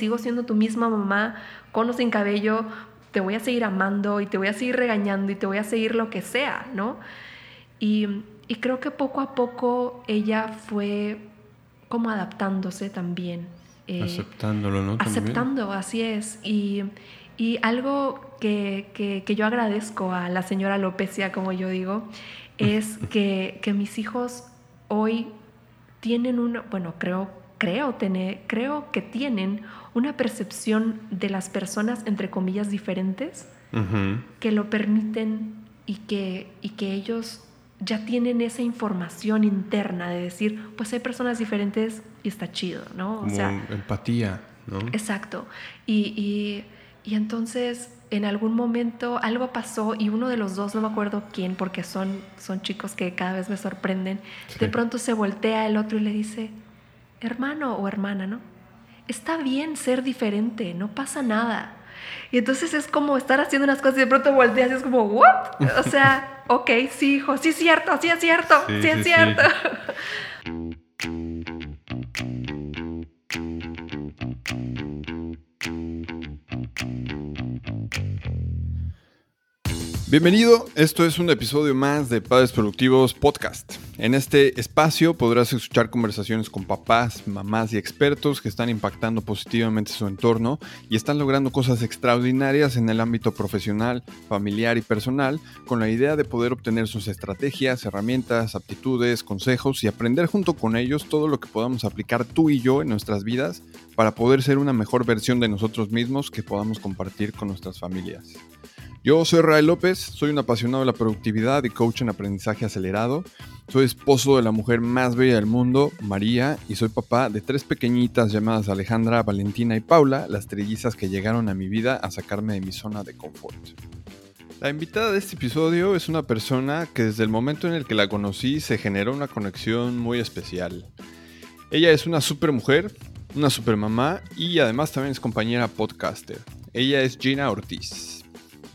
sigo siendo tu misma mamá, con o sin cabello, te voy a seguir amando y te voy a seguir regañando y te voy a seguir lo que sea, ¿no? Y, y creo que poco a poco ella fue como adaptándose también. Eh, Aceptándolo, ¿no? Aceptando, así es. Y, y algo que, que, que, yo agradezco a la señora Lopecia, como yo digo, es que, que mis hijos hoy tienen una, bueno, creo, creo, tener, creo que tienen una percepción de las personas, entre comillas, diferentes, que lo permiten y que, y que ellos ya tienen esa información interna de decir, pues hay personas diferentes y está chido, ¿no? O sea, empatía, ¿no? Exacto. Y, y, entonces en algún momento algo pasó y uno de los dos, no me acuerdo quién, porque son, son chicos que cada vez me sorprenden, de pronto se voltea el otro y le dice, hermano o hermana, ¿no? Está bien ser diferente, no pasa nada. Y entonces es como estar haciendo unas cosas y de pronto volteas y es como, ¿what? O sea, ok, sí, hijo, sí es cierto, sí es cierto, sí, es cierto. Bienvenido, esto es un episodio más de Padres Productivos Podcast. En este espacio podrás escuchar conversaciones con papás, mamás y expertos que están impactando positivamente su entorno y están logrando cosas extraordinarias en el ámbito profesional, familiar y personal con la idea de poder obtener sus estrategias, herramientas, aptitudes, consejos y aprender junto con ellos todo lo que podamos aplicar tú y yo en nuestras vidas para poder ser una mejor versión de nosotros mismos que podamos compartir con nuestras familias. Yo soy Ray López, soy un apasionado de la productividad y coach en aprendizaje acelerado. Soy esposo de la mujer más bella del mundo, María, y soy papá de tres pequeñitas llamadas Alejandra, Valentina y Paula, las trillizas que llegaron a mi vida a sacarme de mi zona de confort. La invitada de este episodio es una persona que desde el momento en el que la conocí se generó una conexión muy especial. Ella es una super mujer, una super mamá y además también es compañera podcaster. Ella es Gina Ortiz.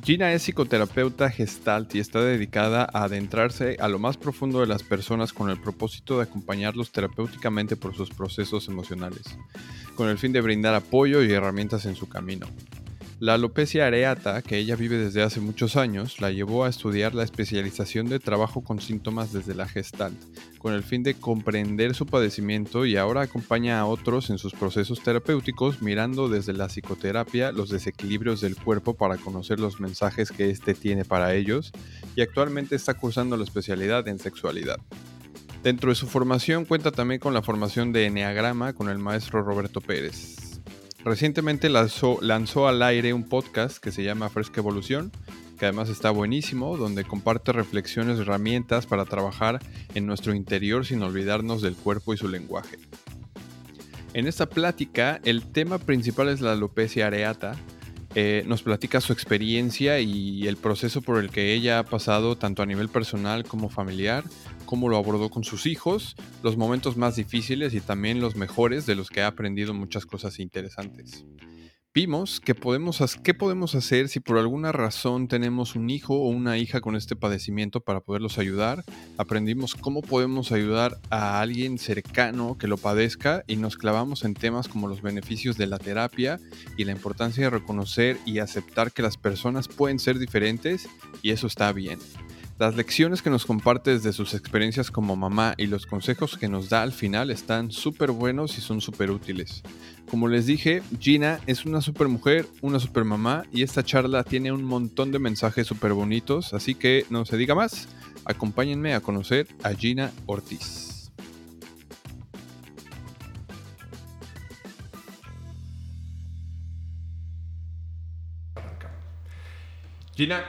Gina es psicoterapeuta gestalt y está dedicada a adentrarse a lo más profundo de las personas con el propósito de acompañarlos terapéuticamente por sus procesos emocionales, con el fin de brindar apoyo y herramientas en su camino. La alopecia areata, que ella vive desde hace muchos años, la llevó a estudiar la especialización de trabajo con síntomas desde la Gestalt, con el fin de comprender su padecimiento y ahora acompaña a otros en sus procesos terapéuticos mirando desde la psicoterapia los desequilibrios del cuerpo para conocer los mensajes que éste tiene para ellos y actualmente está cursando la especialidad en sexualidad. Dentro de su formación cuenta también con la formación de Enneagrama con el maestro Roberto Pérez. Recientemente lanzó, al aire un podcast que se llama Fresca Evolución, que además está buenísimo, donde comparte reflexiones y herramientas para trabajar en nuestro interior sin olvidarnos del cuerpo y su lenguaje. En esta plática, el tema principal es la alopecia areata. Eh, nos platica su experiencia y el proceso por el que ella ha pasado tanto a nivel personal como familiar, cómo lo abordó con sus hijos, los momentos más difíciles y también los mejores de los que ha aprendido muchas cosas interesantes. Vimos que podemos, qué podemos hacer si por alguna razón tenemos un hijo o una hija con este padecimiento para poderlos ayudar. Aprendimos cómo podemos ayudar a alguien cercano que lo padezca y nos clavamos en temas como los beneficios de la terapia y la importancia de reconocer y aceptar que las personas pueden ser diferentes y eso está bien. Las lecciones que nos comparte desde sus experiencias como mamá y los consejos que nos da al final están súper buenos y son súper útiles. Como les dije, Gina es una súper mujer, una súper mamá y esta charla tiene un montón de mensajes súper bonitos, así que no se diga más, acompáñenme a conocer a Gina Ortiz. Gina,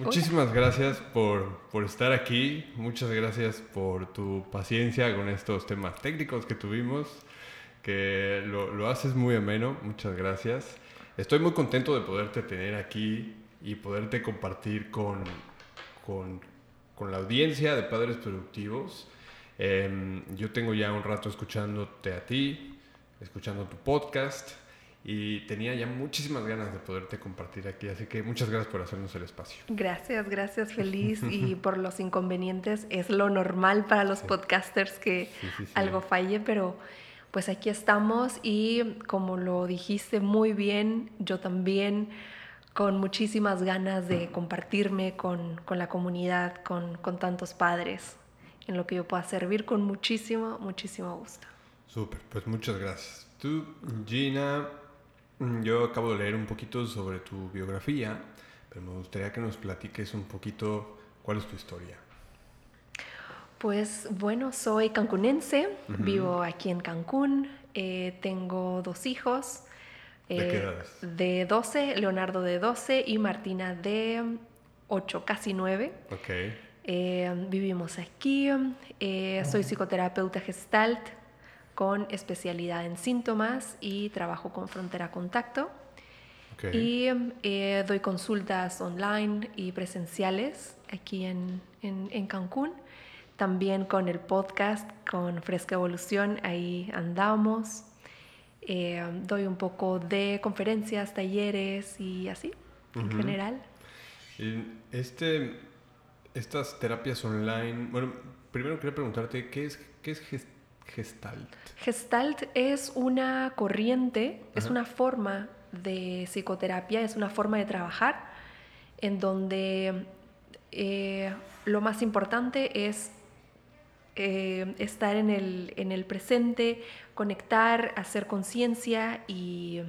Muchísimas gracias por, estar aquí, muchas gracias por tu paciencia con estos temas técnicos que tuvimos, que lo, haces muy ameno, muchas gracias. Estoy muy contento de poderte tener aquí y poderte compartir con, con, la audiencia de Padres Productivos. Em, yo tengo ya un rato escuchándote a ti, escuchando tu podcast y tenía ya muchísimas ganas de poderte compartir aquí, así que muchas gracias por hacernos el espacio. Gracias, gracias, feliz y por los inconvenientes. Es lo normal para los podcasters que algo falle, pero pues aquí estamos y como lo dijiste muy bien, yo también con muchísimas ganas de compartirme con, con la comunidad, con, con, tantos padres, en lo que yo pueda servir con muchísimo, muchísimo gusto. Súper, pues muchas gracias. Tú, Gina, yo acabo de leer un poquito sobre tu biografía, pero me gustaría que nos platiques un poquito cuál es tu historia. Pues bueno, soy cancunense, vivo aquí en Cancún, eh, tengo dos hijos. ¿De qué eh, edades? De 12, Leonardo de 12 y Martina de 8, casi 9. Ok. Eh, vivimos aquí, soy psicoterapeuta gestalt con especialidad en síntomas y trabajo con frontera contacto. Okay. Y doy consultas online y presenciales aquí en, en, en Cancún también con el podcast, con Fresca Evolución, ahí andamos. Eh, doy un poco de conferencias, talleres y así, en general. Este, estas terapias online, bueno, primero quería preguntarte, ¿qué es, qué es Gestalt? Gestalt es una corriente, es una forma de psicoterapia, es una forma de trabajar en donde eh, lo más importante es eh, estar en el, en el, presente, conectar, hacer conciencia y,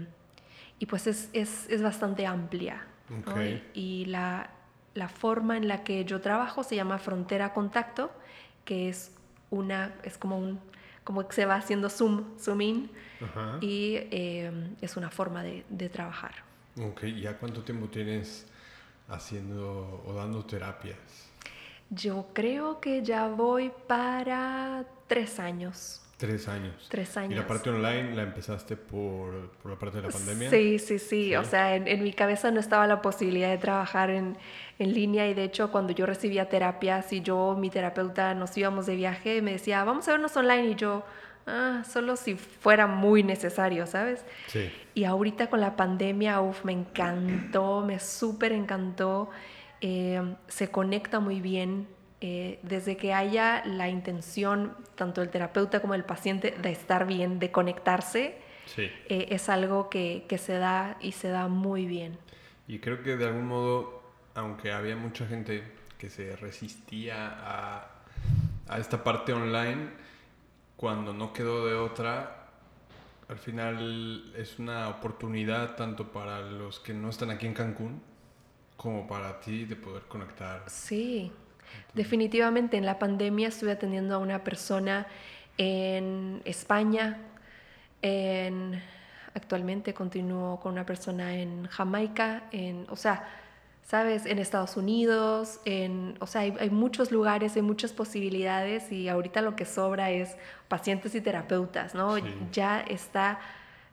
y, pues es, es, es bastante amplia. Y, la, la, forma en la que yo trabajo se llama frontera contacto, que es una, es como un, como que se va haciendo zoom, zoom in, y eh, es una forma de, de trabajar. Ok, ¿ya cuánto tiempo tienes haciendo o dando terapias? Yo creo que ya voy para tres años. Tres años. Tres años. ¿Y la parte online la empezaste por, por la parte de la pandemia? Sí, sí, sí. O sea, en, mi cabeza no estaba la posibilidad de trabajar en, en, línea y de hecho cuando yo recibía terapias y yo, mi terapeuta, nos íbamos de viaje, me decía, vamos a vernos online y yo, ah, solo si fuera muy necesario, ¿sabes? Sí. Y ahorita con la pandemia, uff, me encantó, me súper encantó. Eh, se conecta muy bien eh, desde que haya la intención, tanto el terapeuta como el paciente, de estar bien, de conectarse, eh, es algo que, que, se da y se da muy bien. Y creo que de algún modo, aunque había mucha gente que se resistía a, a esta parte online, cuando no quedó de otra, al final es una oportunidad tanto para los que no están aquí en Cancún como para ti de poder conectar. Sí, definitivamente en la pandemia estuve atendiendo a una persona en España, en, actualmente continúo con una persona en Jamaica, en, o sea, ¿sabes? En Estados Unidos, en, o sea, hay, hay, muchos lugares, hay muchas posibilidades y ahorita lo que sobra es pacientes y terapeutas, ¿no? Ya está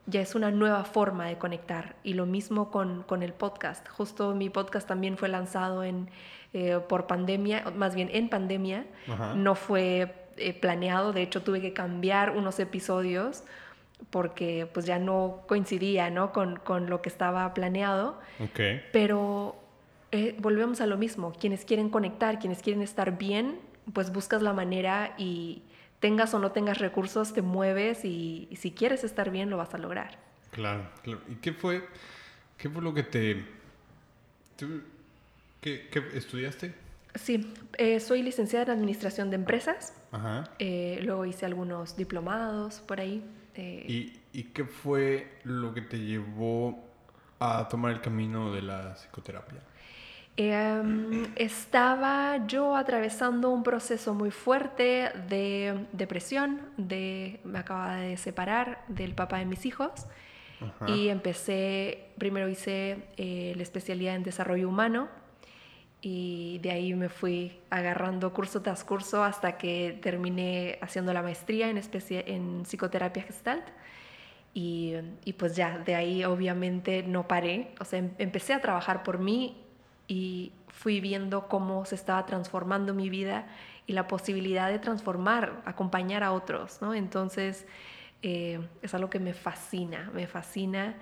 ya es una nueva forma de conectar. Y lo mismo con, con el podcast. Justo mi podcast también fue lanzado en, eh, por pandemia, más bien en pandemia. No fue eh, planeado, de hecho tuve que cambiar unos episodios porque pues ya no coincidía ¿no? Con, con lo que estaba planeado. Okay. Pero eh, volvemos a lo mismo. Quienes quieren conectar, quienes quieren estar bien, pues buscas la manera y tengas o no tengas recursos, te mueves y, si quieres estar bien, lo vas a lograr. Claro, claro. ¿Y qué fue, qué fue lo que te... qué, estudiaste? Sí, eh, soy licenciada en Administración de Empresas. Ajá. Eh, luego hice algunos diplomados por ahí. Eh. ¿Y, ¿Y qué fue lo que te llevó a tomar el camino de la psicoterapia? Em, estaba yo atravesando un proceso muy fuerte de depresión, de, me acababa de separar del papá de mis hijos y empecé, primero hice eh, la especialidad en desarrollo humano y de ahí me fui agarrando curso tras curso hasta que terminé haciendo la maestría en, en psicoterapia gestalt. Y, y, pues ya, de ahí obviamente no paré, o sea, em, empecé a trabajar por mí y fui viendo cómo se estaba transformando mi vida y la posibilidad de transformar, acompañar a otros, ¿no? Entonces, eh, es algo que me fascina, me fascina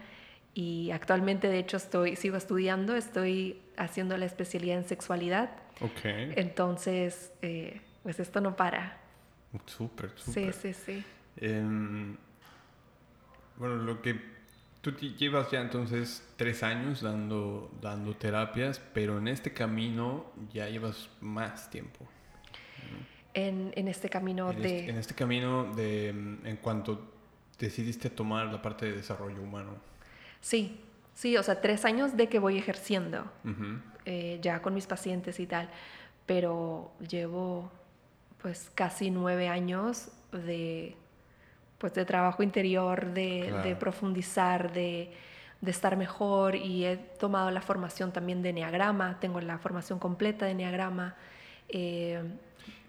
y actualmente de hecho estoy, sigo estudiando, estoy haciendo la especialidad en sexualidad. Ok. Entonces, eh, pues esto no para. Súper, súper. Sí, sí, sí. Em, bueno, lo que tú llevas ya entonces tres años dando, dando terapias, pero en este camino ya llevas más tiempo. En, en, este camino de... Este, en este camino de, en cuanto decidiste tomar la parte de desarrollo humano. Sí, sí, o sea, tres años de que voy ejerciendo, eh, ya con mis pacientes y tal, pero llevo pues casi nueve años de, pues, de trabajo interior, de, profundizar, de, estar mejor y he tomado la formación también de Enneagrama, tengo la formación completa de Enneagrama. Eh,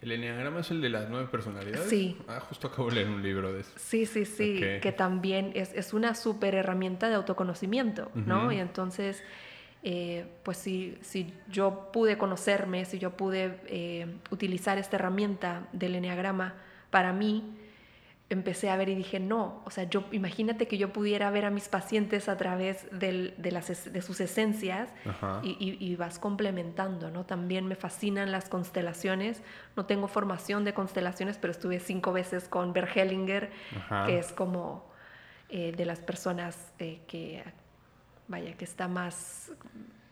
¿El Enneagrama es el de las nueve personalidades? Sí. Ah, justo acabo de leer un libro de eso. Sí, sí, sí, que también es, es, una súper herramienta de autoconocimiento, ¿no? Y entonces eh, pues si, si, yo pude conocerme, si yo pude eh, utilizar esta herramienta del enneagrama para mí, empecé a ver y dije, no, o sea, yo imagínate que yo pudiera ver a mis pacientes a través de, las, de sus esencias y, vas complementando, ¿no? También me fascinan las constelaciones, no tengo formación de constelaciones, pero estuve cinco veces con Bert Hellinger, que es como eh, de las personas que vaya, que está más...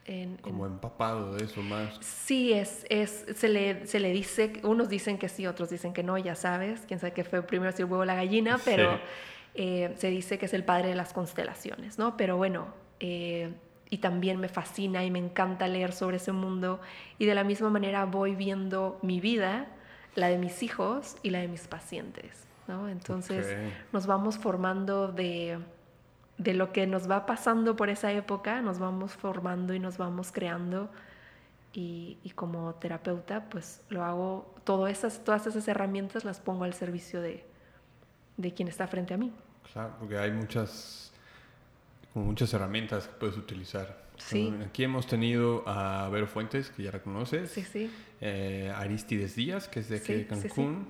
En, como empapado de eso más. Sí, es, es, se, le, se le dice, unos dicen que sí, otros dicen que no, ya sabes, quién sabe qué fue primero si el huevo o la gallina, pero eh, se dice que es el padre de las constelaciones, ¿no? Pero bueno, eh, y también me fascina y me encanta leer sobre ese mundo y de la misma manera voy viendo mi vida, la de mis hijos y la de mis pacientes, ¿no? Entonces nos vamos formando de de lo que nos va pasando por esa época, nos vamos formando y nos vamos creando. Y, como terapeuta, pues lo hago, todo esas, todas esas herramientas las pongo al servicio de, de quien está frente a mí. Claro, porque hay muchas, como muchas herramientas que puedes utilizar. Sí. Aquí hemos tenido a Vero Fuentes, que ya la conoces. Sí, sí. Eh, Aristides Díaz, que es de aquí de Cancún.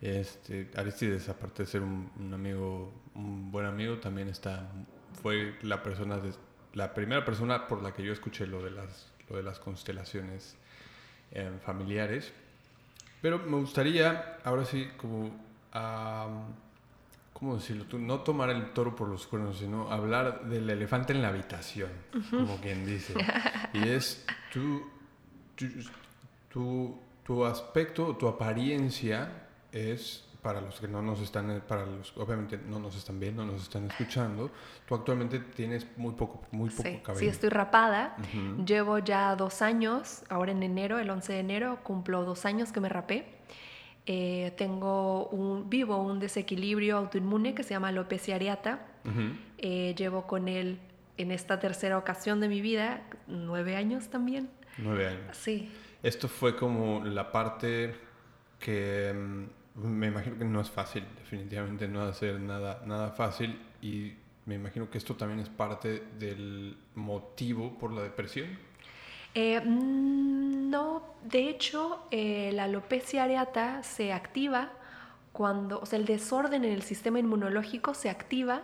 Este, Aristides, aparte de ser un, amigo, un buen amigo, también está, fue la persona, de, la primera persona por la que yo escuché lo de las, lo de las constelaciones eh, familiares. Pero me gustaría, ahora sí, como, ¿cómo decirlo? no tomar el toro por los cuernos, sino hablar del elefante en la habitación, como quien dice. Y es tu, tu, tu, tu aspecto, tu apariencia es para los que no nos están, para los obviamente no nos están viendo, no nos están escuchando, tú actualmente tienes muy poco, muy poco sí, cabello. Sí, estoy rapada. Llevo ya dos años, ahora en enero, el 11 de enero, cumplo dos años que me rapé. Eh, tengo un, vivo un desequilibrio autoinmune que se llama alopecia areata. Eh, llevo con él en esta tercera ocasión de mi vida nueve años también. Nueve años. Sí. Esto fue como la parte que mm, me imagino que no es fácil, definitivamente no va a ser nada, nada fácil y me imagino que esto también es parte del motivo por la depresión. Eh, mm, no, de hecho, eh, la alopecia areata se activa cuando, o sea, el desorden en el sistema inmunológico se activa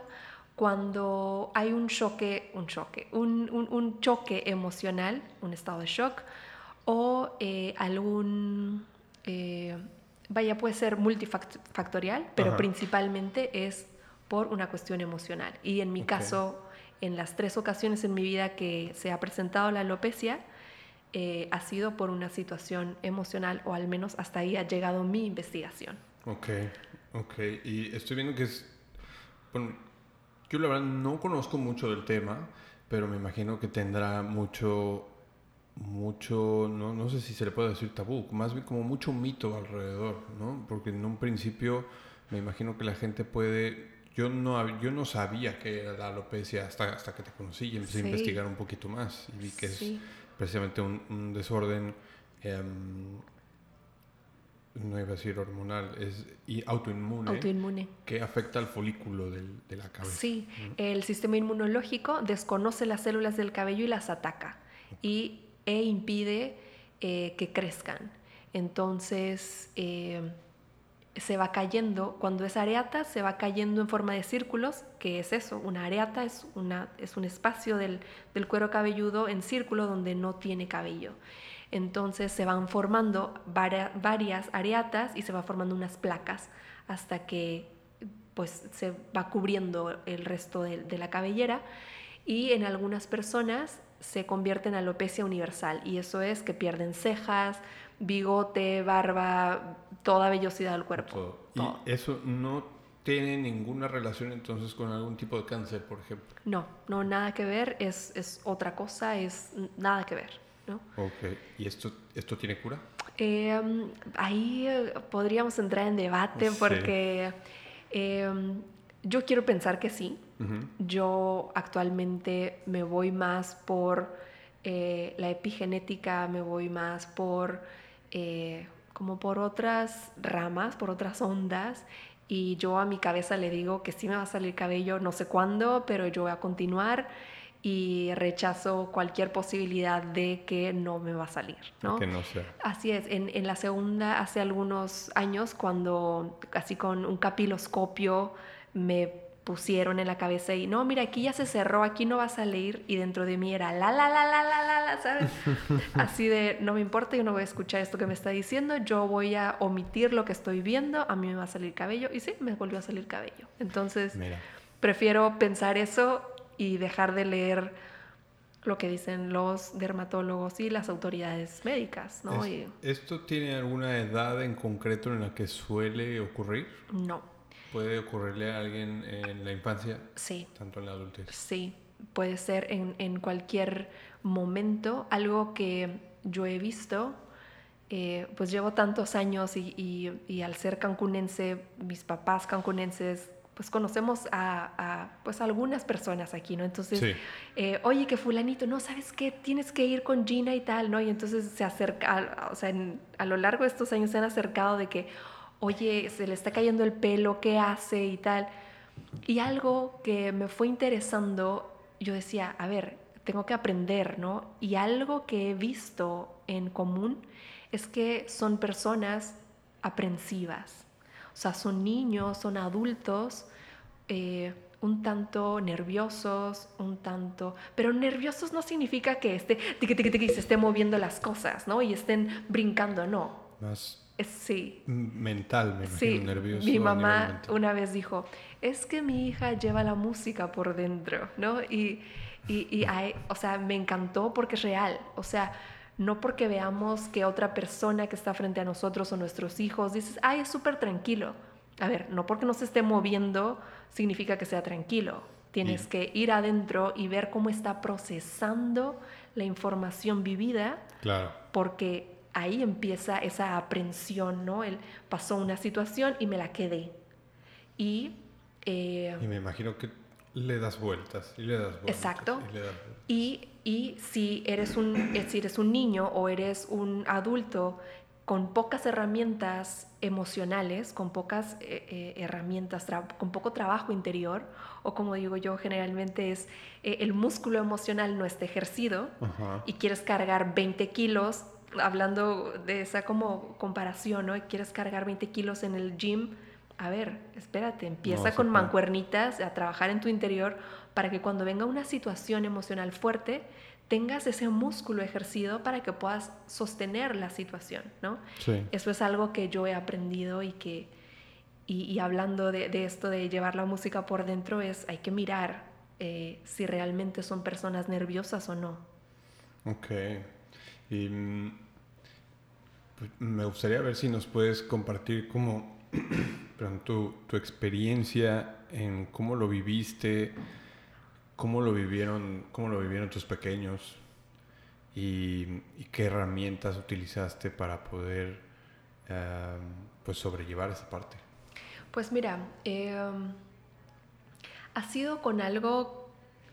cuando hay un choque, un choque, un, un, choque emocional, un estado de shock o eh, algún vaya, puede ser multifactorial, pero principalmente es por una cuestión emocional. Y en mi caso, en las tres ocasiones en mi vida que se ha presentado la alopecia, eh, ha sido por una situación emocional, o al menos hasta ahí ha llegado mi investigación. Ok, ok. Y estoy viendo que es... Bueno, yo la verdad no conozco mucho del tema, pero me imagino que tendrá mucho mucho, no, no sé si se le puede decir tabú, más bien como mucho mito alrededor, ¿no? Porque en un principio me imagino que la gente puede, yo no, yo no sabía que era la alopecia hasta, hasta que te conocí y empecé a investigar un poquito más y vi que es precisamente un, desorden, em, no iba a decir hormonal, es y autoinmune, autoinmune. que afecta al folículo del, de la cabeza. Sí, el sistema inmunológico desconoce las células del cabello y las ataca. Y e impide eh, que crezcan. Entonces eh, se va cayendo, cuando es areata, se va cayendo en forma de círculos, que es eso, una areata es, una, es un espacio del, cuero cabelludo en círculo donde no tiene cabello. Entonces se van formando varias areatas y se va formando unas placas hasta que pues se va cubriendo el resto de la cabellera y en algunas personas se convierte en alopecia universal y eso es que pierden cejas, bigote, barba, toda vellosidad del cuerpo. ¿Y eso no tiene ninguna relación entonces con algún tipo de cáncer, por ejemplo? No, no, nada que ver, es, es otra cosa, es nada que ver. ¿no? Ok, ¿y esto, esto tiene cura? Em, ahí eh, podríamos entrar en debate porque em, yo quiero pensar que sí. Yo actualmente me voy más por eh, la epigenética, me voy más por eh, como por otras ramas, por otras ondas. Y yo a mi cabeza le digo que sí me va a salir cabello, no sé cuándo, pero yo voy a continuar y rechazo cualquier posibilidad de que no me va a salir. ¿no? Que no sea. Así es, en, en, la segunda, hace algunos años, cuando así con un capiloscopio me pusieron en la cabeza y no, mira, aquí ya se cerró, aquí no va a salir y dentro de mí era la, la, la, la, la, la, la, ¿sabes? Así de, no me importa, yo no voy a escuchar esto que me está diciendo, yo voy a omitir lo que estoy viendo, a mí me va a salir cabello y sí, me volvió a salir cabello. Entonces, prefiero pensar eso y dejar de leer lo que dicen los dermatólogos y las autoridades médicas, ¿no? ¿Esto tiene alguna edad en concreto en la que suele ocurrir? No. ¿Puede ocurrirle a alguien en la infancia? Sí. Tanto en la adultez. Sí, puede ser en, en cualquier momento. Algo que yo he visto, eh, pues llevo tantos años y, y, y, al ser cancunense, mis papás cancunenses, pues conocemos a, a pues algunas personas aquí, ¿no? Entonces, sí. eh, oye, que fulanito, no, ¿sabes qué? Tienes que ir con Gina y tal, ¿no? Y entonces se acerca, o sea, en, a lo largo de estos años se han acercado de que, oye, se le está cayendo el pelo, ¿qué hace? y tal. Y algo que me fue interesando, yo decía, a ver, tengo que aprender, ¿no? Y algo que he visto en común es que son personas aprensivas. O sea, son niños, son adultos, eh, un tanto nerviosos, un tanto... Pero nerviosos no significa que esté, tiqui, tiqui, tiqui, se esté moviendo las cosas, ¿no? Y estén brincando, no. Más Sí. Mental, me sí. nervioso. Mi mamá una vez dijo, es que mi hija lleva la música por dentro, ¿no? Y, y, y hay, o sea, me encantó porque es real, o sea, no porque veamos que otra persona que está frente a nosotros o nuestros hijos dices, ay, es súper tranquilo. A ver, no porque no se esté moviendo significa que sea tranquilo. Tienes Sí. que ir adentro y ver cómo está procesando la información vivida, Claro. porque ahí empieza esa aprensión, ¿no? Él pasó una situación y me la quedé. Y, eh, Y me imagino que le das vueltas y le das vueltas. Exacto. Y, das vueltas. y, y si, eres un, eh, si eres un niño o eres un adulto con pocas herramientas emocionales, con pocas eh, eh, herramientas, con poco trabajo interior, o como digo yo, generalmente es eh, el músculo emocional no está ejercido Ajá. y quieres cargar 20 kilos, hablando de esa como comparación, ¿no? Quieres cargar 20 kilos en el gym, a ver, espérate, empieza No con puede. mancuernitas a trabajar en tu interior para que cuando venga una situación emocional fuerte, tengas ese músculo ejercido para que puedas sostener la situación, ¿no? Sí. Eso es algo que yo he aprendido y que, y, y hablando de, de esto de llevar la música por dentro, es hay que mirar eh, si realmente son personas nerviosas o no. Ok. Y mm, me gustaría ver si nos puedes compartir como tu, tu experiencia en cómo lo viviste, cómo lo vivieron, cómo lo vivieron tus pequeños y, qué herramientas utilizaste para poder pues sobrellevar esa parte. Pues mira, eh, ha sido con algo,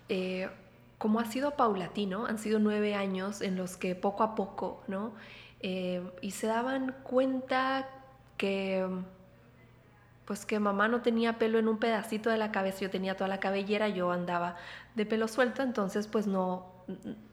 eh, como ha sido paulatino, han sido nueve años en los que poco a poco, ¿no? Eh, y se daban cuenta que, pues que mamá no tenía pelo en un pedacito de la cabeza, yo tenía toda la cabellera, yo andaba de pelo suelto, entonces pues no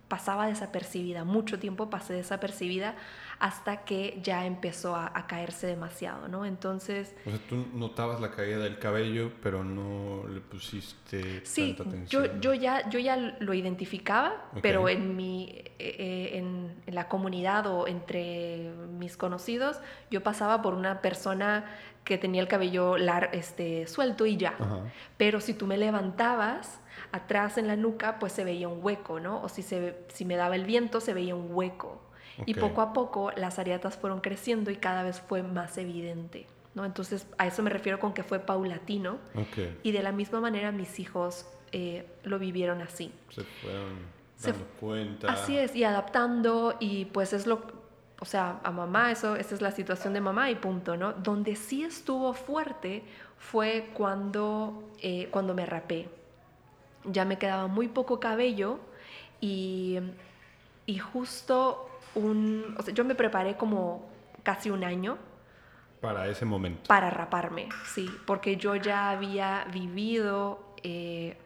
pasaba desapercibida, mucho tiempo pasé desapercibida hasta que ya empezó a, caerse demasiado, ¿no? Entonces... O sea, tú notabas la caída del cabello, pero no le pusiste tanta atención. Yo, yo, ya, yo ya lo identificaba, pero en, mi, eh, eh, en, la comunidad o entre mis conocidos, yo pasaba por una persona que tenía el cabello lar, este, suelto y ya. Pero si tú me levantabas atrás en la nuca, pues se veía un hueco, ¿no? O si, se, si me daba el viento, se veía un hueco. Y poco a poco las ariatas fueron creciendo y cada vez fue más evidente. ¿no? Entonces a eso me refiero con que fue paulatino. Y de la misma manera mis hijos eh, lo vivieron así. Se fueron dando cuenta. Así es, y adaptando y pues es lo... O sea, a mamá, eso, esa es la situación de mamá y punto, ¿no? Donde sí estuvo fuerte fue cuando, eh, cuando me rapé. Ya me quedaba muy poco cabello y, y justo un, o sea, yo me preparé como casi un año. Para ese momento. Para raparme, sí, porque yo ya había vivido eh,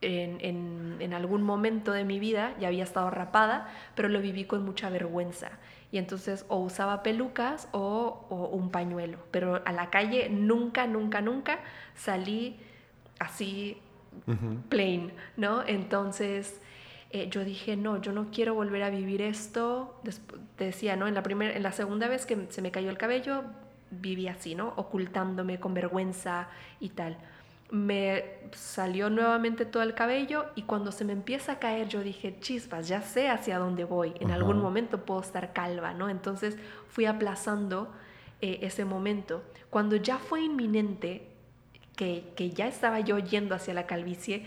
en, en, algún momento de mi vida, ya había estado rapada, pero lo viví con mucha vergüenza. Y entonces o usaba pelucas o, o un pañuelo, pero a la calle nunca, nunca, nunca salí así plain, ¿no? Entonces eh, yo dije, no, yo no quiero volver a vivir esto. te decía, ¿no? En la, primera, en la segunda vez que se me cayó el cabello, viví así, ¿no? Ocultándome con vergüenza y tal. Me salió nuevamente todo el cabello y cuando se me empieza a caer yo dije, chispas, ya sé hacia dónde voy. En algún momento puedo estar calva, ¿no? Entonces fui aplazando eh, ese momento. Cuando ya fue inminente, que, que ya estaba yo yendo hacia la calvicie,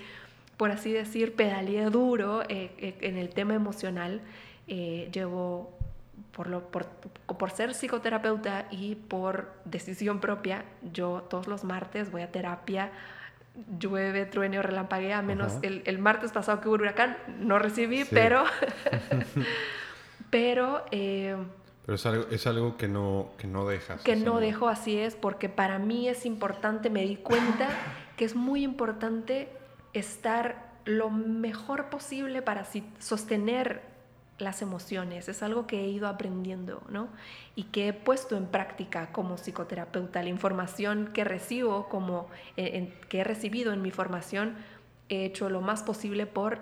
por así decir, pedaleé duro eh, eh, en el tema emocional. Eh, llevo, por, lo, por, por, ser psicoterapeuta y por decisión propia, yo todos los martes voy a terapia, llueve, truene o relampaguea, menos el, el, martes pasado que hubo huracán, no recibí, pero... pero... pero es algo, es algo que no, que no dejas. Que no dejo, así es, porque para mí es importante, me di cuenta que es muy importante estar lo mejor posible para sostener las emociones. Es algo que he ido aprendiendo, ¿no? Y que he puesto en práctica como psicoterapeuta. La información que recibo, como eh, que he recibido en mi formación, he hecho lo más posible por,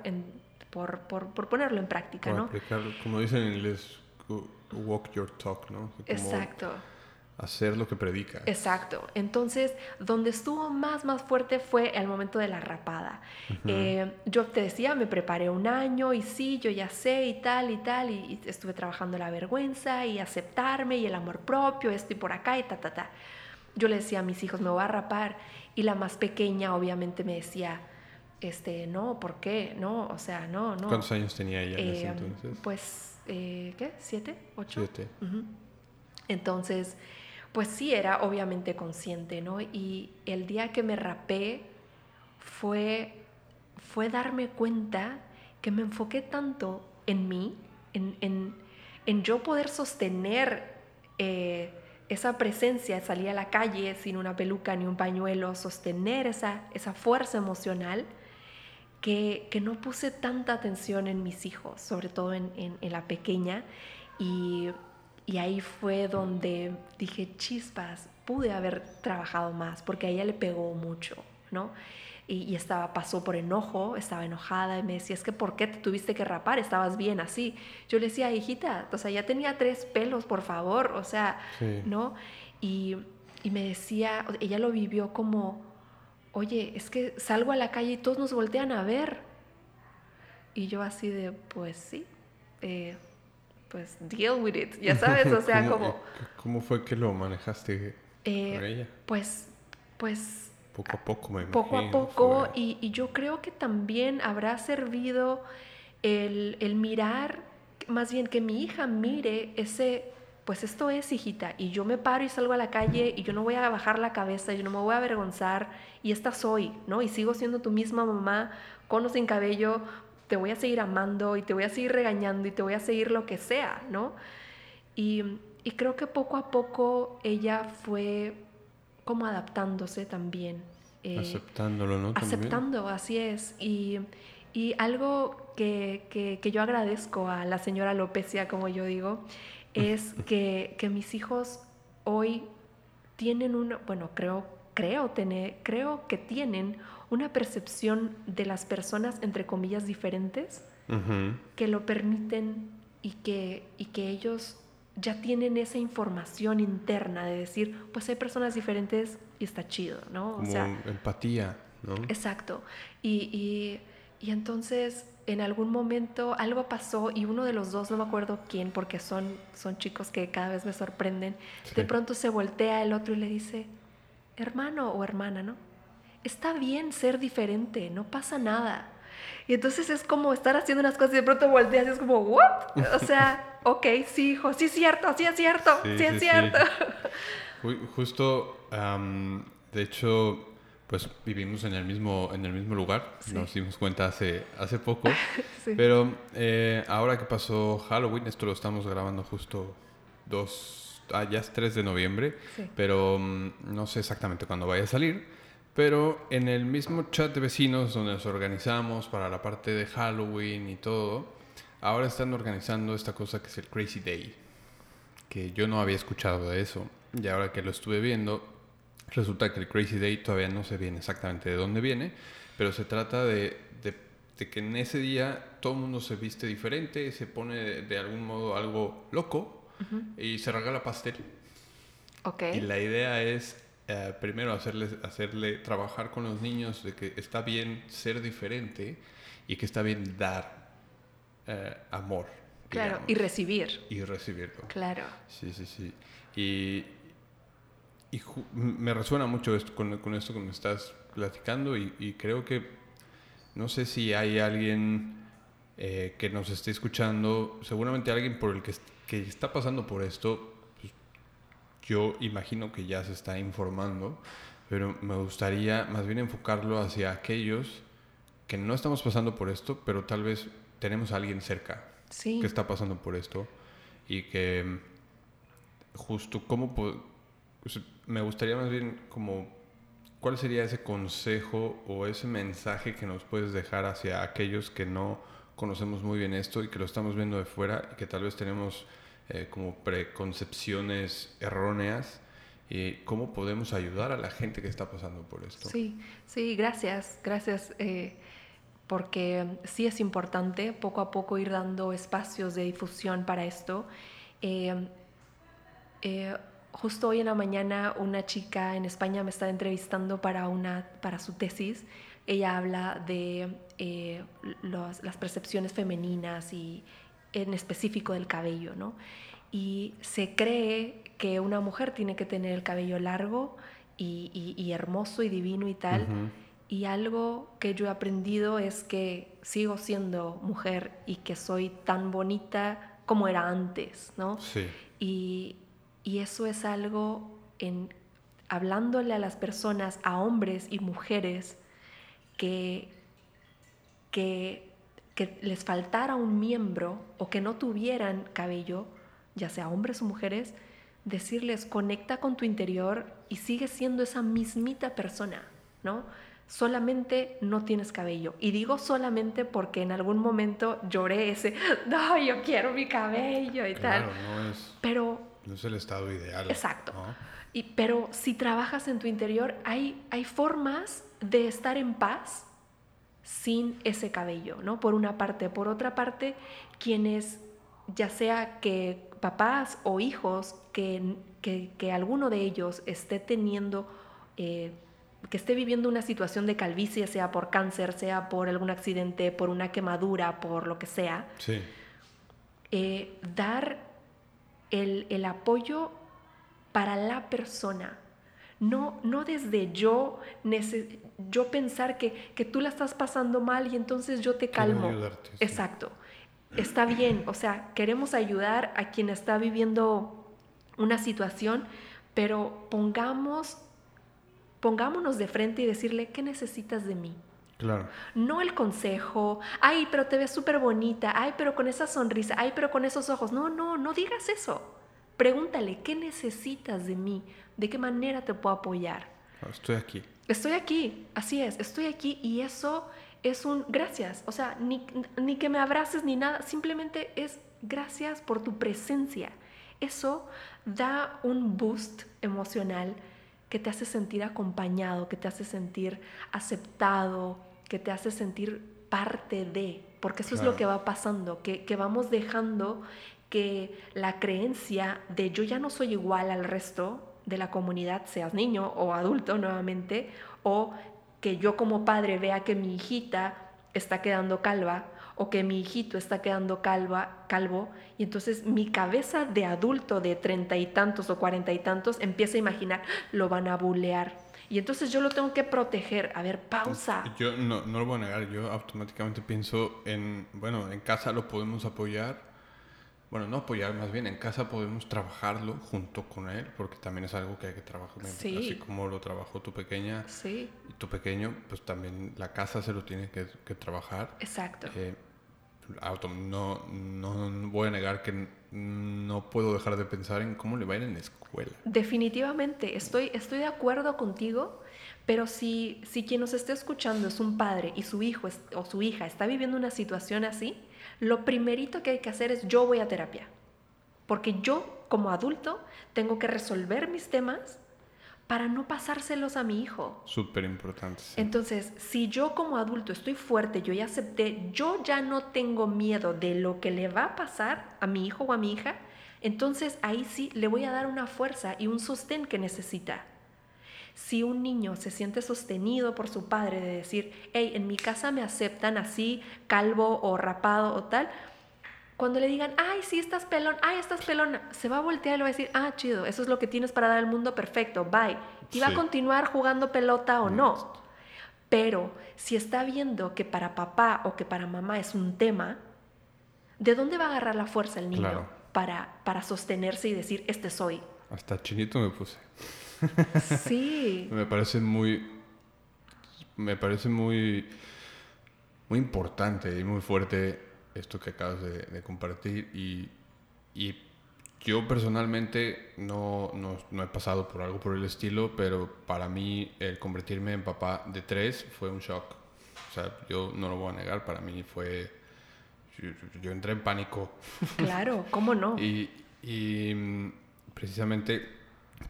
por, por, ponerlo en práctica, ¿no? como dicen en inglés, walk your talk, ¿no? Exacto hacer lo que predica. Exacto. Entonces, donde estuvo más, más fuerte fue el momento de la rapada. Eh, yo te decía, me preparé un año y sí, yo ya sé y tal y tal, y, estuve trabajando la vergüenza y aceptarme y el amor propio, esto y por acá y ta, ta, ta. Yo le decía a mis hijos, me voy a rapar, y la más pequeña obviamente me decía, este, no, ¿por qué? No, o sea, no, no. ¿Cuántos años tenía ella en ese eh, entonces? Pues, eh, ¿qué? ¿Siete? ¿Ocho? Siete. Entonces, pues sí era obviamente consciente, ¿no? Y el día que me rapé fue, fue darme cuenta que me enfoqué tanto en mí, en, en, yo poder sostener eh, esa presencia, salir a la calle sin una peluca ni un pañuelo, sostener esa, esa fuerza emocional, que, que, no puse tanta atención en mis hijos, sobre todo en, en la pequeña, y y ahí fue donde dije, chispas, pude haber trabajado más, porque a ella le pegó mucho, ¿no? Y, estaba, pasó por enojo, estaba enojada y me decía, es que ¿por qué te tuviste que rapar? Estabas bien así. Yo le decía, hijita, o sea, ya tenía tres pelos, por favor, o sea, ¿no? Y, y me decía, ella lo vivió como, oye, es que salgo a la calle y todos nos voltean a ver. Y yo así de, pues sí, eh, pues deal with it, ya sabes, o sea, como... ¿Cómo fue que lo manejaste eh, con ella? Pues, pues... Poco a poco, me Poco a poco, y, yo creo que también habrá servido el, el mirar, más bien que mi hija mire ese, pues esto es, hijita, y yo me paro y salgo a la calle y yo no voy a bajar la cabeza, yo no me voy a avergonzar, y esta soy, ¿no? Y sigo siendo tu misma mamá, con o sin cabello, te voy a seguir amando y te voy a seguir regañando y te voy a seguir lo que sea, ¿no? Y, creo que poco a poco ella fue como adaptándose también. Eh, Aceptándolo, ¿no? Aceptando, así es. Y, algo que, yo agradezco a la señora Lopecia, como yo digo, es que, que mis hijos hoy tienen una, bueno, creo, creo, tener, creo que tienen una percepción de las personas, entre comillas, diferentes, que lo permiten y que, y que ellos ya tienen esa información interna de decir, pues hay personas diferentes y está chido, ¿no? o sea, empatía, ¿no? Exacto. Y, y, entonces en algún momento algo pasó y uno de los dos, no me acuerdo quién, porque son, son chicos que cada vez me sorprenden, de pronto se voltea el otro y le dice, hermano o hermana, ¿no? Está bien ser diferente, no pasa nada. Y entonces es como estar haciendo unas cosas y de pronto volteas y es como, ¿what? O sea, ok, sí, hijo, sí es cierto, sí es cierto, sí, es cierto. Justo, de hecho, pues vivimos en el mismo, en el mismo lugar, nos dimos cuenta hace, hace poco, pero eh, ahora que pasó Halloween, esto lo estamos grabando justo dos, ah, ya es 3 de noviembre, pero mm, no sé exactamente cuándo vaya a salir. Pero en el mismo chat de vecinos donde nos organizamos para la parte de Halloween y todo, ahora están organizando esta cosa que es el Crazy Day, que yo no había escuchado de eso. Y ahora que lo estuve viendo, resulta que el Crazy Day todavía no se viene exactamente de dónde viene, pero se trata de, que en ese día todo el mundo se viste diferente, se pone de, algún modo algo loco y se regala pastel. Okay. Y la idea es eh, primero hacerle, hacerle trabajar con los niños de que está bien ser diferente y que está bien dar eh, amor. Claro, y recibir. Y recibirlo. Claro. Sí, sí, sí. Y, y me resuena mucho esto, con, con, esto que me estás platicando y, creo que no sé si hay alguien eh, que nos esté escuchando, seguramente alguien por el que, que está pasando por esto, yo imagino que ya se está informando, pero me gustaría más bien enfocarlo hacia aquellos que no estamos pasando por esto, pero tal vez tenemos a alguien cerca que está pasando por esto y que justo cómo me gustaría más bien como cuál sería ese consejo o ese mensaje que nos puedes dejar hacia aquellos que no conocemos muy bien esto y que lo estamos viendo de fuera y que tal vez tenemos eh, como preconcepciones erróneas y cómo podemos ayudar a la gente que está pasando por esto. Sí, sí, gracias, gracias. Eh, porque sí es importante poco a poco ir dando espacios de difusión para esto. Eh, justo hoy en la mañana una chica en España me está entrevistando para, una, para su tesis. Ella habla de las percepciones femeninas y, en específico del cabello, ¿no? Y se cree que una mujer tiene que tener el cabello largo y, hermoso y divino y tal. Y algo que yo he aprendido es que sigo siendo mujer y que soy tan bonita como era antes, ¿no? Sí. Y, y eso es algo en hablándole a las personas, a hombres y mujeres, que, que que les faltara un miembro o que no tuvieran cabello, ya sea hombres o mujeres, decirles conecta con tu interior y sigue siendo esa mismita persona, ¿no? Solamente no tienes cabello. Y digo solamente porque en algún momento lloré ese, no, yo quiero mi cabello y tal. No es, pero no es el estado ideal. Exacto. Y, pero si trabajas en tu interior, hay, hay formas de estar en paz sin ese cabello, ¿no? Por una parte. Por otra parte, quienes, ya sea que papás o hijos, que, que, alguno de ellos esté teniendo, eh, que esté viviendo una situación de calvicie, sea por cáncer, sea por algún accidente, por una quemadura, por lo que sea, eh, dar el, el apoyo para la persona, no, no desde yo, yo pensar que, que, tú la estás pasando mal y entonces yo te calmo. Exacto. Está bien, o sea, queremos ayudar a quien está viviendo una situación, pero pongamos, pongámonos de frente y decirle, ¿qué necesitas de mí? Claro. No el consejo, ay, pero te ves súper bonita, ay, pero con esa sonrisa, ay, pero con esos ojos. No, no, no digas eso. Pregúntale, ¿qué necesitas de mí? ¿De qué manera te puedo apoyar? Estoy aquí. Estoy aquí, así es, estoy aquí y eso es un gracias. O sea, ni, que me abraces ni nada, simplemente es gracias por tu presencia. eso da un boost emocional que te hace sentir acompañado, que te hace sentir aceptado, que te hace sentir parte de, porque eso es lo que va pasando, que, que vamos dejando que la creencia de yo ya no soy igual al resto de la comunidad, seas niño o adulto nuevamente, o que yo como padre vea que mi hijita está quedando calva o que mi hijito está quedando calva, calvo, y entonces mi cabeza de adulto de treinta y tantos o cuarenta y tantos empieza a imaginar, lo van a bulear. Y entonces yo lo tengo que proteger. A ver, pausa. Yo no, no lo voy a negar, yo automáticamente pienso en, bueno, en casa lo podemos apoyar, bueno, no apoyar, más bien en casa podemos trabajarlo junto con él, porque también es algo que hay que trabajar. Así como lo trabajó tu pequeña sí. y tu pequeño, pues también la casa se lo tiene que, trabajar. Exacto. Eh, no, no voy a negar que no puedo dejar de pensar en cómo le va a ir en la escuela. Definitivamente, estoy, estoy de acuerdo contigo, pero si, si quien nos esté escuchando es un padre y su hijo o su hija está viviendo una situación así, lo primerito que hay que hacer es yo voy a terapia. Porque yo, como adulto, tengo que resolver mis temas para no pasárselos a mi hijo. Súper importante. Entonces, si yo como adulto estoy fuerte, yo ya acepté, yo ya no tengo miedo de lo que le va a pasar a mi hijo o a mi hija, entonces ahí sí le voy a dar una fuerza y un sostén que necesita. Si un niño se siente sostenido por su padre de decir, hey, en mi casa me aceptan así, calvo o rapado o tal, cuando le digan, ay, sí, estás pelón, ay, estás pelona, se va a voltear y le va a decir, ah, chido, eso es lo que tienes para dar al mundo, perfecto, bye. Y va a continuar jugando pelota o no. Pero si está viendo que para papá o que para mamá es un tema, ¿de dónde va a agarrar la fuerza el niño para, para sostenerse y decir, este soy? Hasta chinito me puse. Sí. me parece muy. Me parece muy. Muy importante y muy fuerte esto que acabas de, compartir. Y, y, yo personalmente no, no, no, he pasado por algo por el estilo, pero para mí el convertirme en papá de tres fue un shock. O sea, yo no lo voy a negar, para mí fue. Yo, entré en pánico. Claro, ¿cómo no? y, y mm, precisamente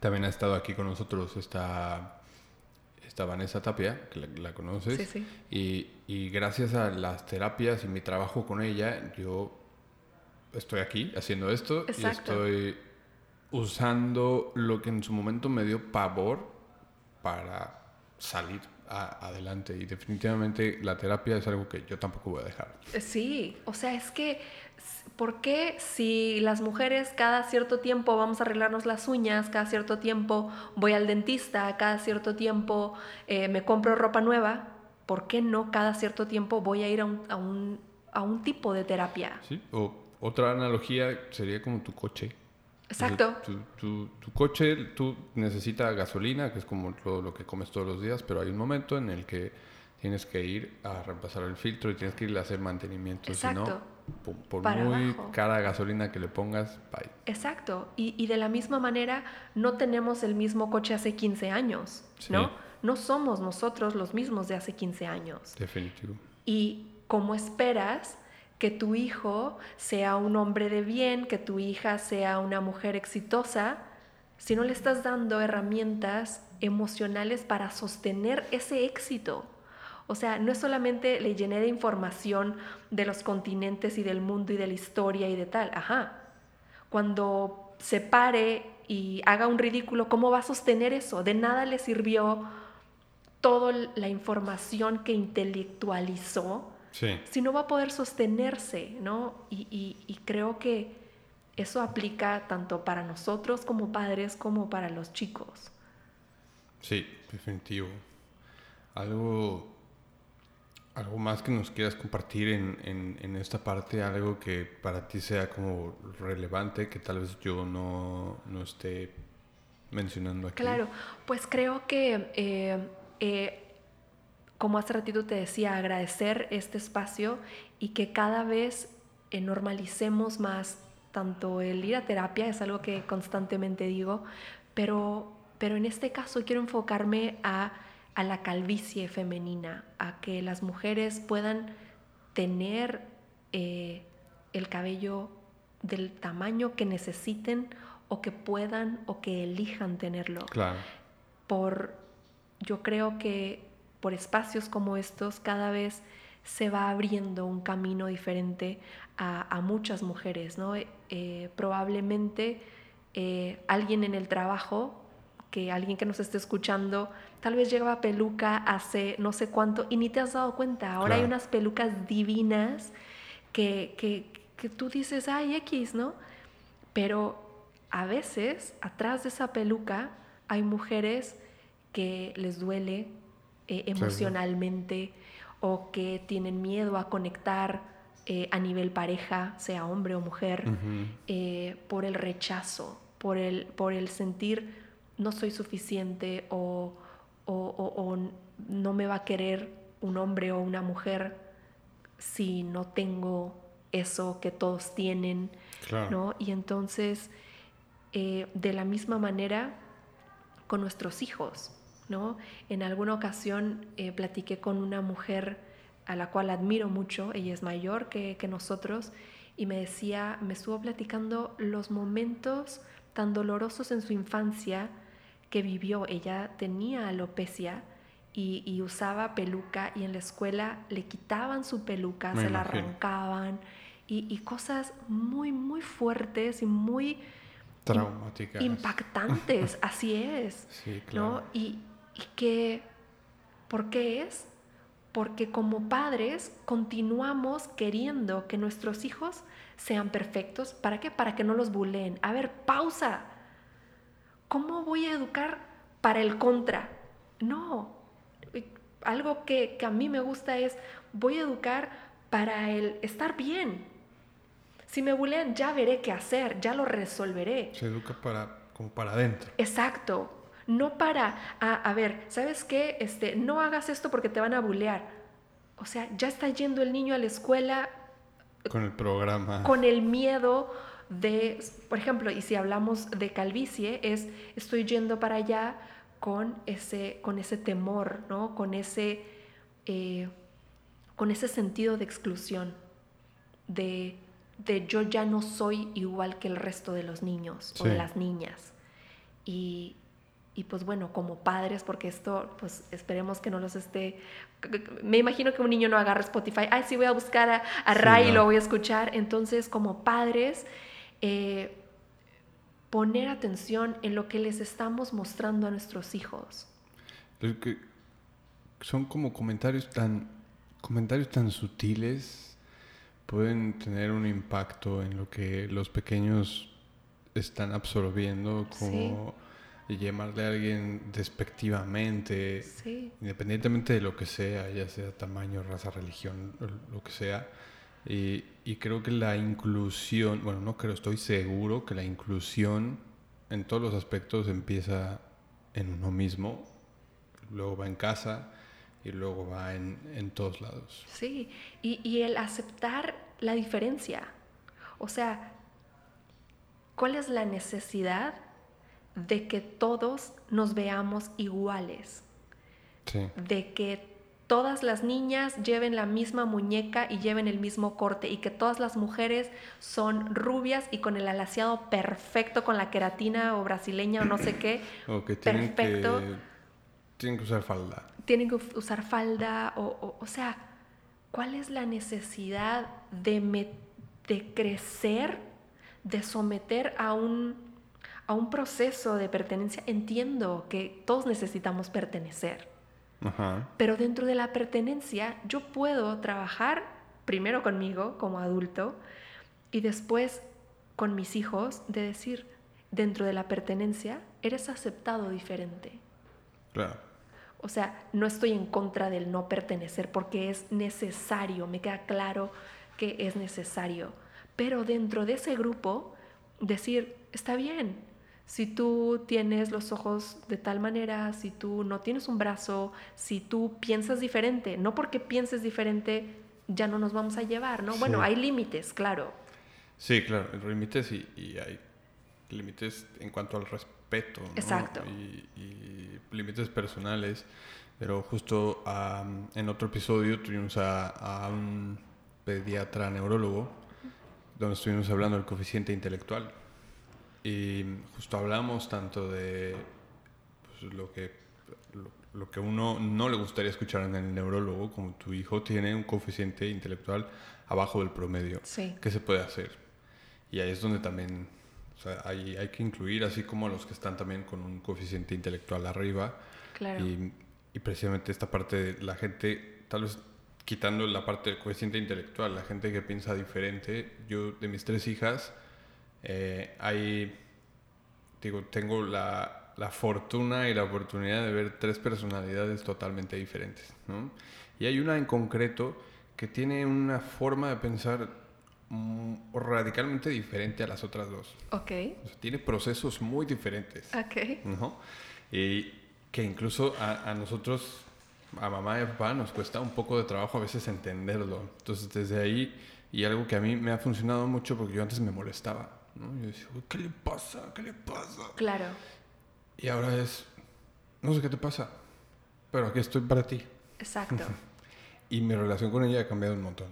también ha estado aquí con nosotros esta, esta Vanessa Tapia, que la, conoces. Sí, sí. Y, y, gracias a las terapias y mi trabajo con ella, yo estoy aquí haciendo esto y estoy usando lo que en su momento me dio pavor para salir adelante. Y definitivamente la terapia es algo que yo tampoco voy a dejar. Sí, o sea, es que ¿por qué si las mujeres cada cierto tiempo vamos a arreglarnos las uñas, cada cierto tiempo voy al dentista, cada cierto tiempo eh, me compro ropa nueva, ¿por qué no cada cierto tiempo voy a ir a un, a un, tipo de terapia? Sí, o otra analogía sería como tu coche. Exacto. tu, tu, coche, tú necesitas gasolina, que es como lo, lo que comes todos los días, pero hay un momento en el que tienes que ir a reemplazar el filtro y tienes que ir a hacer mantenimiento. Exacto. Si no, por, muy cara gasolina que le pongas, bye. Exacto. Y, de la misma manera, no tenemos el mismo coche hace 15 años, ¿no? No somos nosotros los mismos de hace 15 años. Definitivo. Y como esperas que tu hijo sea un hombre de bien, que tu hija sea una mujer exitosa, si no le estás dando herramientas emocionales para sostener ese éxito. O sea, no es solamente le llené de información de los continentes y del mundo y de la historia y de tal. Ajá. Cuando se pare y haga un ridículo, ¿cómo va a sostener eso? De nada le sirvió toda la información que intelectualizó si no va a poder sostenerse, ¿no? Y, y creo que eso aplica tanto para nosotros como padres como para los chicos. Sí, definitivo. Algo ¿Algo más que nos quieras compartir en, en, esta parte? Algo que para ti sea como relevante, que tal vez yo no, no esté mencionando aquí. Claro, pues creo que, eh, eh, como hace ratito te decía, agradecer este espacio y que cada vez eh, normalicemos más tanto el ir a terapia, es algo que constantemente digo, pero, pero en este caso quiero enfocarme a a la calvicie femenina, a que las mujeres puedan tener eh, el cabello del tamaño que necesiten o que puedan o que elijan tenerlo. Claro. Por, yo creo que por espacios como estos cada vez se va abriendo un camino diferente a, muchas mujeres, ¿no? Eh, probablemente eh, alguien en el trabajo, que alguien que nos esté escuchando, tal vez lleva peluca hace no sé cuánto y ni te has dado cuenta. Ahora hay unas pelucas divinas que, que, que tú dices, ay, X, ¿no? Pero a veces atrás de esa peluca hay mujeres que les duele eh, emocionalmente o que tienen miedo a conectar eh, a nivel pareja, sea hombre o mujer, eh, por el rechazo, por el, por el sentir no soy suficiente o, o, no me va a querer un hombre o una mujer si no tengo eso que todos tienen, ¿no? Y entonces, eh, de la misma manera, con nuestros hijos, ¿no? En alguna ocasión platiqué con una mujer a la cual admiro mucho, ella es mayor que, nosotros, y me decía, me estuvo platicando los momentos tan dolorosos en su infancia que vivió. Ella tenía alopecia y, usaba peluca y en la escuela le quitaban su peluca, se la arrancaban y, cosas muy, muy fuertes y muy traumáticas. Impactantes, así es. ¿no? Y, y que, ¿por qué es? porque como padres continuamos queriendo que nuestros hijos sean perfectos. ¿Para qué? Para que no los buleen. A ver, pausa. ¿Cómo voy a educar para el contra? No. Algo que, a mí me gusta es, voy a educar para el estar bien. Si me bulean, ya veré qué hacer, ya lo resolveré. Se educa para, como para adentro. Exacto no para, a, ver, ¿sabes qué? Este, no hagas esto porque te van a bulear. O sea, ya está yendo el niño a la escuela. Con el programa. Con el miedo de, por ejemplo, y si hablamos de calvicie, es estoy yendo para allá con ese, con ese temor, ¿no? Con ese, eh, con ese sentido de exclusión, de, de, yo ya no soy igual que el resto de los niños o de las niñas. Y, y pues bueno, como padres, porque esto, pues esperemos que no los esté... Me imagino que un niño no agarra Spotify, ay, sí voy a buscar a, a Ray y lo voy a escuchar. Entonces, como padres, eh, poner atención en lo que les estamos mostrando a nuestros hijos. Que son como comentarios tan, comentarios tan sutiles, pueden tener un impacto en lo que los pequeños están absorbiendo como llamarle a alguien despectivamente, independientemente de lo que sea, ya sea tamaño, raza, religión, lo que sea. Y, y, creo que la inclusión, bueno, no creo, estoy seguro que la inclusión en todos los aspectos empieza en uno mismo, luego va en casa y luego va en, en todos lados. Sí, y, y el aceptar la diferencia. O sea, ¿cuál es la necesidad de que todos nos veamos iguales. De que todas las niñas lleven la misma muñeca y lleven el mismo corte y que todas las mujeres son rubias y con el alaciado perfecto, con la queratina o brasileña o no sé qué. o que tienen perfecto. Que, tienen que usar falda. Tienen que usar falda o, o, sea, ¿cuál es la necesidad de, de crecer, de someter a un a un proceso de pertenencia, entiendo que todos necesitamos pertenecer. Pero dentro de la pertenencia yo puedo trabajar primero conmigo como adulto y después con mis hijos de decir, dentro de la pertenencia eres aceptado diferente. Claro. O sea, no estoy en contra del no pertenecer porque es necesario, me queda claro que es necesario. Pero dentro de ese grupo, decir, está bien, si tú tienes los ojos de tal manera, si tú no tienes un brazo, si tú piensas diferente, no porque pienses diferente ya no nos vamos a llevar, ¿no? Bueno, hay límites, claro. Sí, claro, hay límites y, hay límites en cuanto al respeto. Exacto. Y, límites personales. Pero justo en otro episodio tuvimos a, a un pediatra neurólogo donde estuvimos hablando del coeficiente intelectual. Y justo hablamos tanto de pues, lo que lo, que uno no le gustaría escuchar en el neurólogo, como tu hijo tiene un coeficiente intelectual abajo del promedio. Sí. ¿Qué se puede hacer? Y ahí es donde también o sea, hay, hay, que incluir, así como los que están también con un coeficiente intelectual arriba. Claro. Y, y precisamente esta parte de la gente, tal vez quitando la parte del coeficiente intelectual, la gente que piensa diferente, yo de mis tres hijas, eh, hay, digo, tengo la, la, fortuna y la oportunidad de ver tres personalidades totalmente diferentes, ¿no? Y hay una en concreto que tiene una forma de pensar mm, radicalmente diferente a las otras dos. Ok. O sea, tiene procesos muy diferentes. Ok. ¿no? Y que incluso a, a nosotros a mamá y a papá nos cuesta un poco de trabajo a veces entenderlo. Entonces desde ahí, y algo que a mí me ha funcionado mucho porque yo antes me molestaba, ¿no? Yo decía, ¿qué le pasa? ¿Qué le pasa? Claro. Y ahora es, no sé qué te pasa, pero aquí estoy para ti. Exacto. y mi relación con ella ha cambiado un montón.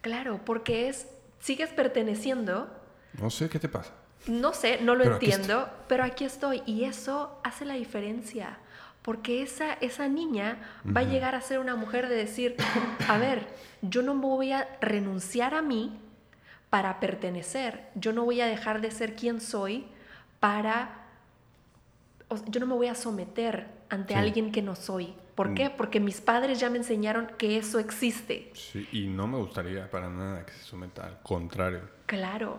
Claro, porque es, sigues perteneciendo. No sé qué te pasa. No sé, no lo pero entiendo, pero aquí estoy. Y eso hace la diferencia porque esa, esa niña va a llegar a ser una mujer de decir, a ver, yo no me voy a renunciar a mí para pertenecer, yo no voy a dejar de ser quien soy para, yo no me voy a someter ante alguien que no soy. ¿Por qué? Mm. Porque mis padres ya me enseñaron que eso existe. Sí, y no me gustaría para nada que se someta, al contrario. Claro,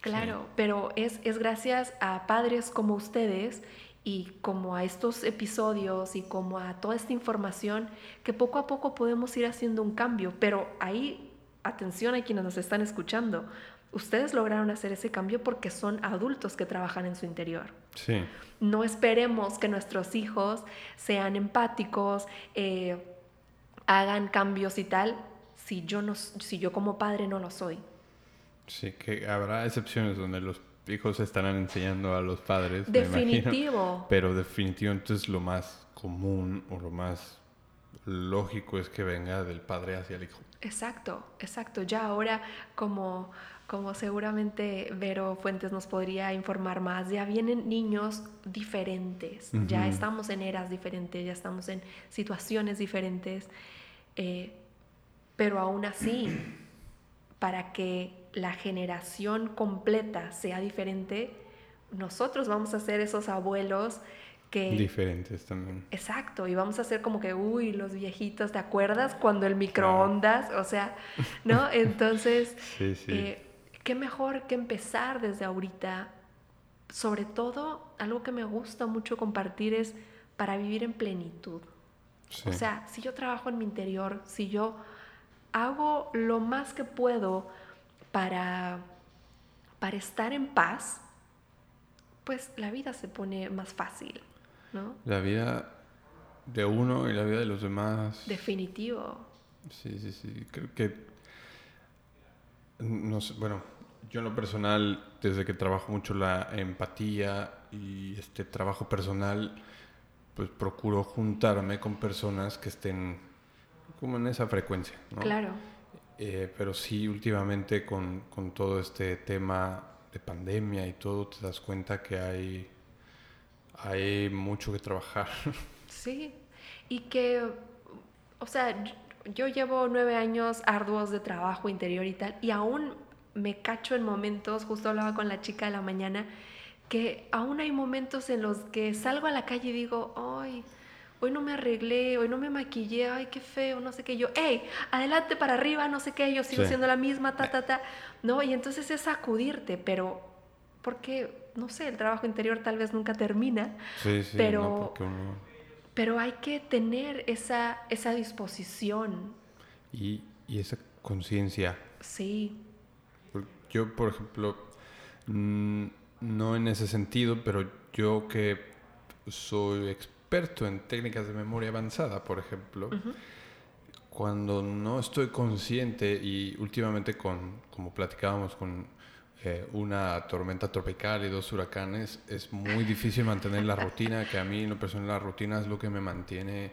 claro, pero es, es gracias a padres como ustedes y como a estos episodios y como a toda esta información que poco a poco podemos ir haciendo un cambio. Pero ahí, atención a quienes nos están escuchando, ustedes lograron hacer ese cambio porque son adultos que trabajan en su interior. Sí. No esperemos que nuestros hijos sean empáticos, eh, hagan cambios y tal, si yo, no, si yo como padre no lo soy. Sí, que habrá excepciones donde los hijos estarán enseñando a los padres. Definitivo. pero definitivo entonces lo más común o lo más lógico es que venga del padre hacia el hijo. Exacto, exacto. Ya ahora, como, como seguramente Vero Fuentes nos podría informar más, ya vienen niños diferentes, ya estamos en eras diferentes, ya estamos en situaciones diferentes, eh, pero aún así, para que la generación completa sea diferente, nosotros vamos a ser esos abuelos que... Diferentes también. Exacto, y vamos a ser como que, uy, los viejitos, ¿te acuerdas? Cuando el microondas, o sea, ¿no? Entonces, sí, sí. Eh, qué mejor que empezar desde ahorita. Sobre todo, algo que me gusta mucho compartir es para vivir en plenitud. O sea, si yo trabajo en mi interior, si yo hago lo más que puedo para, para estar en paz, pues la vida se pone más fácil, ¿no? La vida de uno y la vida de los demás. Definitivo. Sí, sí, sí. Creo que, no sé, bueno, yo en lo personal, desde que trabajo mucho la empatía y este trabajo personal, pues procuro juntarme con personas que estén como en esa frecuencia, ¿no? Claro. Eh, pero sí, últimamente con, con, todo este tema de pandemia y todo, te das cuenta que hay, hay mucho que trabajar. Sí, y que, o sea, yo llevo nueve años arduos de trabajo interior y tal, y aún me cacho en momentos, justo hablaba con la chica de la mañana, que aún hay momentos en los que salgo a la calle y digo, ay, hoy no me arreglé, hoy no me maquillé, ay, qué feo, no sé qué. Yo, hey, adelante para arriba, no sé qué, yo sigo siendo la misma, ta, ta, ta. No, y entonces es sacudirte, pero porque, no sé, el trabajo interior tal vez nunca termina. Sí, sí, pero, pero hay que tener esa, esa disposición. Y, y esa conciencia. Sí. Yo, por ejemplo, mm, no en ese sentido, pero yo que soy experto en técnicas de memoria avanzada, por ejemplo, cuando no estoy consciente y últimamente con, como platicábamos con eh, una tormenta tropical y dos huracanes, es muy difícil mantener la rutina, que a mí en lo personal la rutina es lo que me mantiene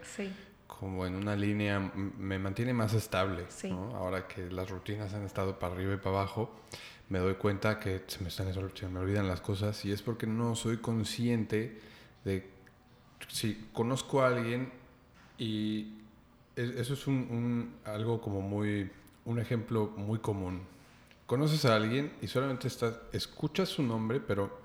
como en una línea, me mantiene más estable. Ahora que las rutinas han estado para arriba y para abajo, me doy cuenta que se me, están, se me olvidan las cosas y es porque no soy consciente de si conozco a alguien y eso es un, algo como muy, un ejemplo muy común. Conoces a alguien y solamente estás, escuchas su nombre, pero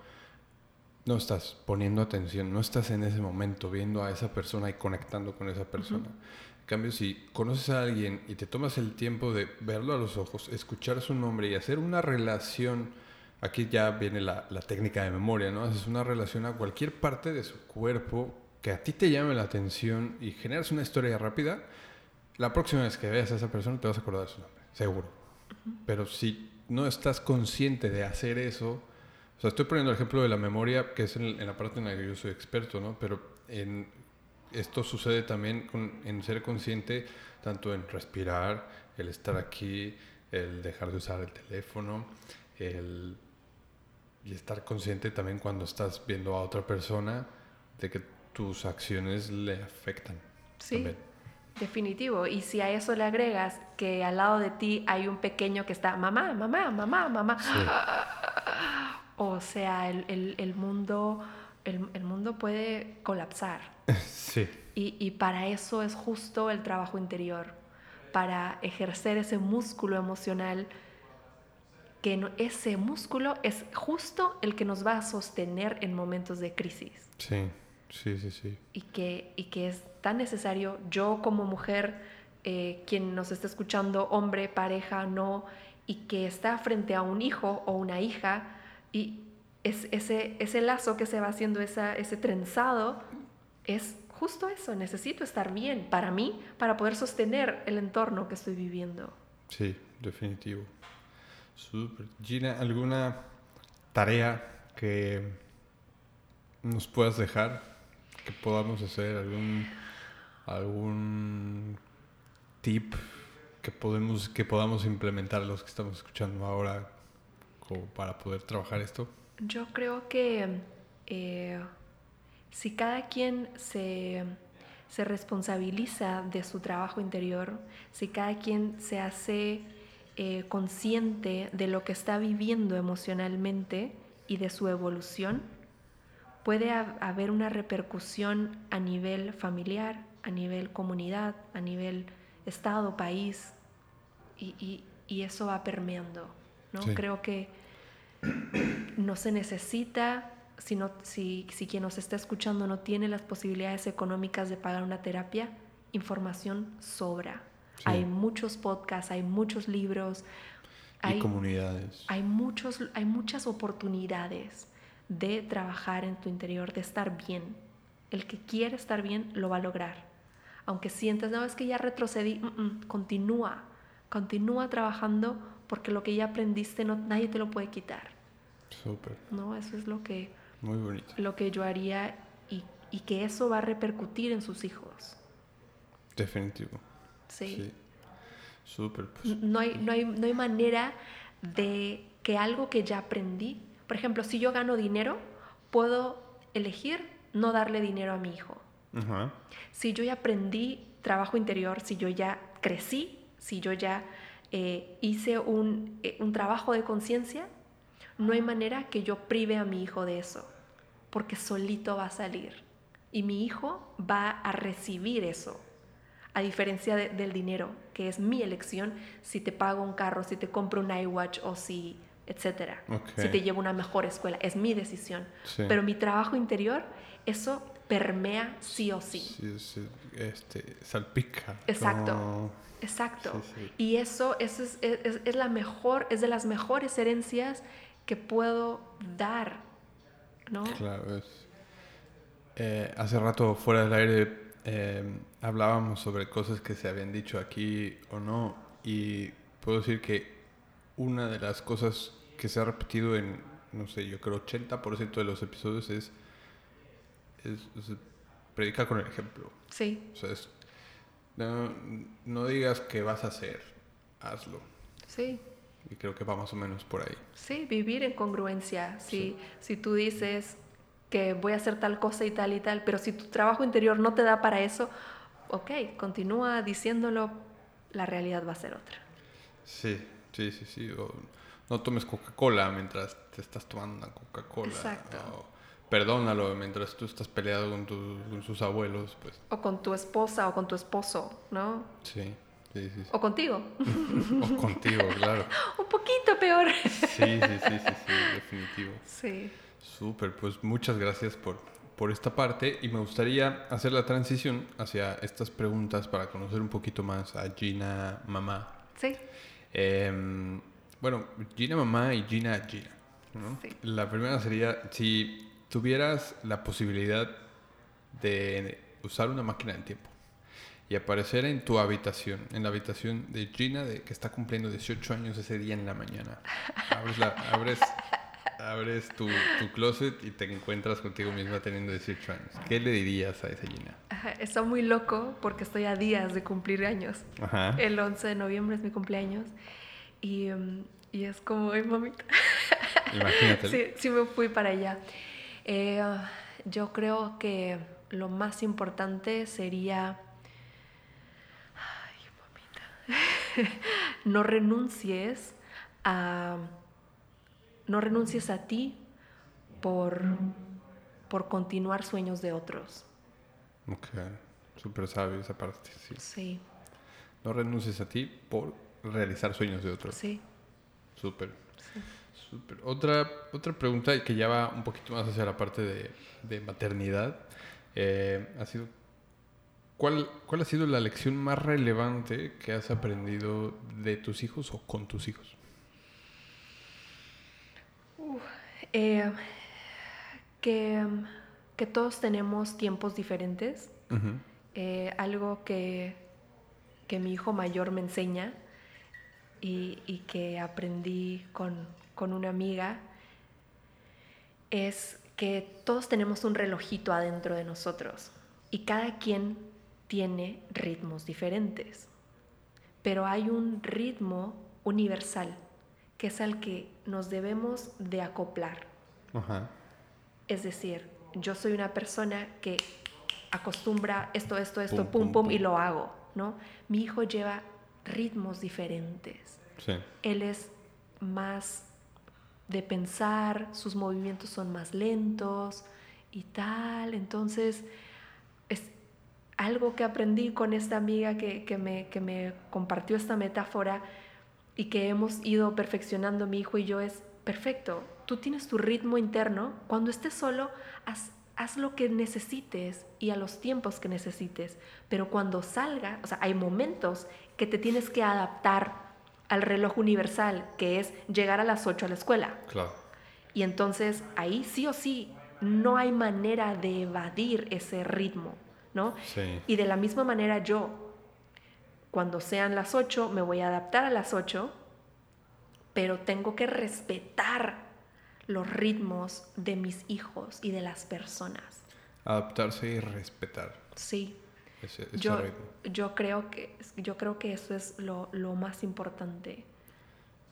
no estás poniendo atención, no estás en ese momento viendo a esa persona y conectando con esa persona. En cambio, si conoces a alguien y te tomas el tiempo de verlo a los ojos, escuchar su nombre y hacer una relación, aquí ya viene la, la técnica de memoria, ¿no? Haces una relación a cualquier parte de su cuerpo que a ti te llame la atención y generas una historia rápida, la próxima vez que veas a esa persona te vas a acordar de su nombre, seguro. Pero si no estás consciente de hacer eso, o sea, estoy poniendo el ejemplo de la memoria, que es en, la parte en la que yo soy experto, ¿no? Pero en, esto sucede también en ser consciente tanto en respirar, el estar aquí, el dejar de usar el teléfono, el, y estar consciente también cuando estás viendo a otra persona de que tus acciones le afectan. Sí, definitivo. Y si a eso le agregas que al lado de ti hay un pequeño que está, mamá, mamá, mamá, mamá. O sea, el, mundo, el, mundo puede colapsar. Sí. Y, y para eso es justo el trabajo interior, para ejercer ese músculo emocional que ese músculo es justo el que nos va a sostener en momentos de crisis. Sí. Sí, sí, sí. Y que, y que es tan necesario, yo como mujer, eh, quien nos está escuchando, hombre, pareja, no, y que está frente a un hijo o una hija, y es, ese, ese lazo que se va haciendo, esa, ese trenzado, es justo eso, necesito estar bien para mí, para poder sostener el entorno que estoy viviendo. Sí, definitivo. Súper. Gina, ¿alguna tarea que nos puedas dejar que podamos hacer, algún, algún tip que, podemos, que podamos implementar los que estamos escuchando ahora como para poder trabajar esto? Yo creo que eh, si cada quien se, se responsabiliza de su trabajo interior, si cada quien se hace eh, consciente de lo que está viviendo emocionalmente y de su evolución, puede haber una repercusión a nivel familiar, a nivel comunidad, a nivel estado, país, y, eso va permeando. ¿no? Creo que no se necesita, si, si, quien nos está escuchando no tiene las posibilidades económicas de pagar una terapia, información sobra. Hay muchos podcasts, hay muchos libros. Hay comunidades. Hay, muchos, hay muchas oportunidades de trabajar en tu interior, de estar bien. El que quiere estar bien lo va a lograr. Aunque sientas, no, es que ya retrocedí, continúa, continúa trabajando porque lo que ya aprendiste no, nadie te lo puede quitar. Súper. No, eso es lo que, Muy bonito. lo que yo haría y, y, que eso va a repercutir en sus hijos. Definitivo. Sí. Súper. Pues. No, hay, no, hay, no hay manera de que algo que ya aprendí por ejemplo, si yo gano dinero, puedo elegir no darle dinero a mi hijo. Si yo ya aprendí trabajo interior, si yo ya crecí, si yo ya eh, hice un, eh, un trabajo de conciencia, no hay manera que yo prive a mi hijo de eso, porque solito va a salir. Y mi hijo va a recibir eso. A diferencia del dinero, que es mi elección, si te pago un carro, si te compro un iWatch o si etcétera. Si te llevo a una mejor escuela, es mi decisión. Pero mi trabajo interior, eso permea sí o sí. sí, este, salpica. Exacto. Exacto. Y eso, eso es, es, la mejor, es de las mejores herencias que puedo dar, ¿no? Claro, es. Eh, hace rato fuera del aire eh, hablábamos sobre cosas que se habían dicho aquí o no y puedo decir que una de las cosas que se ha repetido en, no sé, yo creo 80% de los episodios es, es, predicar con el ejemplo. Sí. O sea, no, no, digas que vas a hacer, hazlo. Sí. Y creo que va más o menos por ahí. Sí, vivir en congruencia. Si, si tú dices que voy a hacer tal cosa y tal y tal, pero si tu trabajo interior no te da para eso, ok, continúa diciéndolo, la realidad va a ser otra. Sí, sí, sí, sí. O no tomes Coca-Cola mientras te estás tomando una Coca-Cola. Exacto. O perdónalo mientras tú estás peleado con, tu- con sus abuelos, pues. O con tu esposa o con tu esposo, ¿no? Sí, sí, sí. sí. O contigo. O contigo, claro. Un poquito peor. Sí, sí, sí, sí, sí, definitivo. Sí. Súper, pues muchas gracias por, por esta parte y me gustaría hacer la transición hacia estas preguntas para conocer un poquito más a Gina Mamá. Sí. Em, bueno, Gina Mamá y Gina Gina. ¿no? Sí. La primera sería, si tuvieras la posibilidad de usar una máquina del tiempo y aparecer en tu habitación, en la habitación de Gina, de, que está cumpliendo 18 años ese día en la mañana. Abres, la- abres, abres tu, tu closet y te encuentras contigo misma teniendo 18 años. ¿Qué le dirías a esa Gina? Ajá, Está muy loco porque estoy a días de cumplir años. Ajá. El 11 de noviembre es mi cumpleaños. Y, mm, y es como, ay, mamita. Imagínate. Sí, sí me fui para allá. Eh, yo creo que lo más importante sería... Ay, mamita. no renuncies a... No renuncies a ti por, por continuar sueños de otros. Ok, súper sabio esa parte, sí. Sí, No renuncies a ti por realizar sueños de otros. sí. Súper. Súper. Otra, otra pregunta que ya va un poquito más hacia la parte de, de maternidad. eh, ha sido, ¿cuál, ¿Cuál ha sido la lección más relevante que has aprendido de tus hijos o con tus hijos? Eh, que, que todos tenemos tiempos diferentes. Eh, algo que, que mi hijo mayor me enseña y, y que aprendí con, con una amiga es que todos tenemos un relojito adentro de nosotros y cada quien tiene ritmos diferentes, pero hay un ritmo universal que es al que nos debemos de acoplar. Es decir, yo soy una persona que acostumbra esto, esto, esto, Pum, pum, pum, pum, pum. y lo hago, ¿no? Mi hijo lleva ritmos diferentes. Sí. Él es más de pensar, sus movimientos son más lentos y tal. Entonces, es algo que aprendí con esta amiga que, que me, que me compartió esta metáfora y que hemos ido perfeccionando mi hijo y yo es perfecto. Tú tienes tu ritmo interno. Cuando estés solo, haz, haz lo que necesites y a los tiempos que necesites. Pero cuando salga, o sea, hay momentos que te tienes que adaptar al reloj universal, que es llegar a las 8 a la escuela. Claro. Y entonces ahí sí o sí no hay manera de evadir ese ritmo, ¿no? Sí. Y de la misma manera yo, cuando sean las 8, me voy a adaptar a las 8, pero tengo que respetar los ritmos de mis hijos y de las personas. Adaptarse y respetar Sí. ese, ese Yo, ritmo. yo, creo que, yo creo que eso es lo, lo más importante.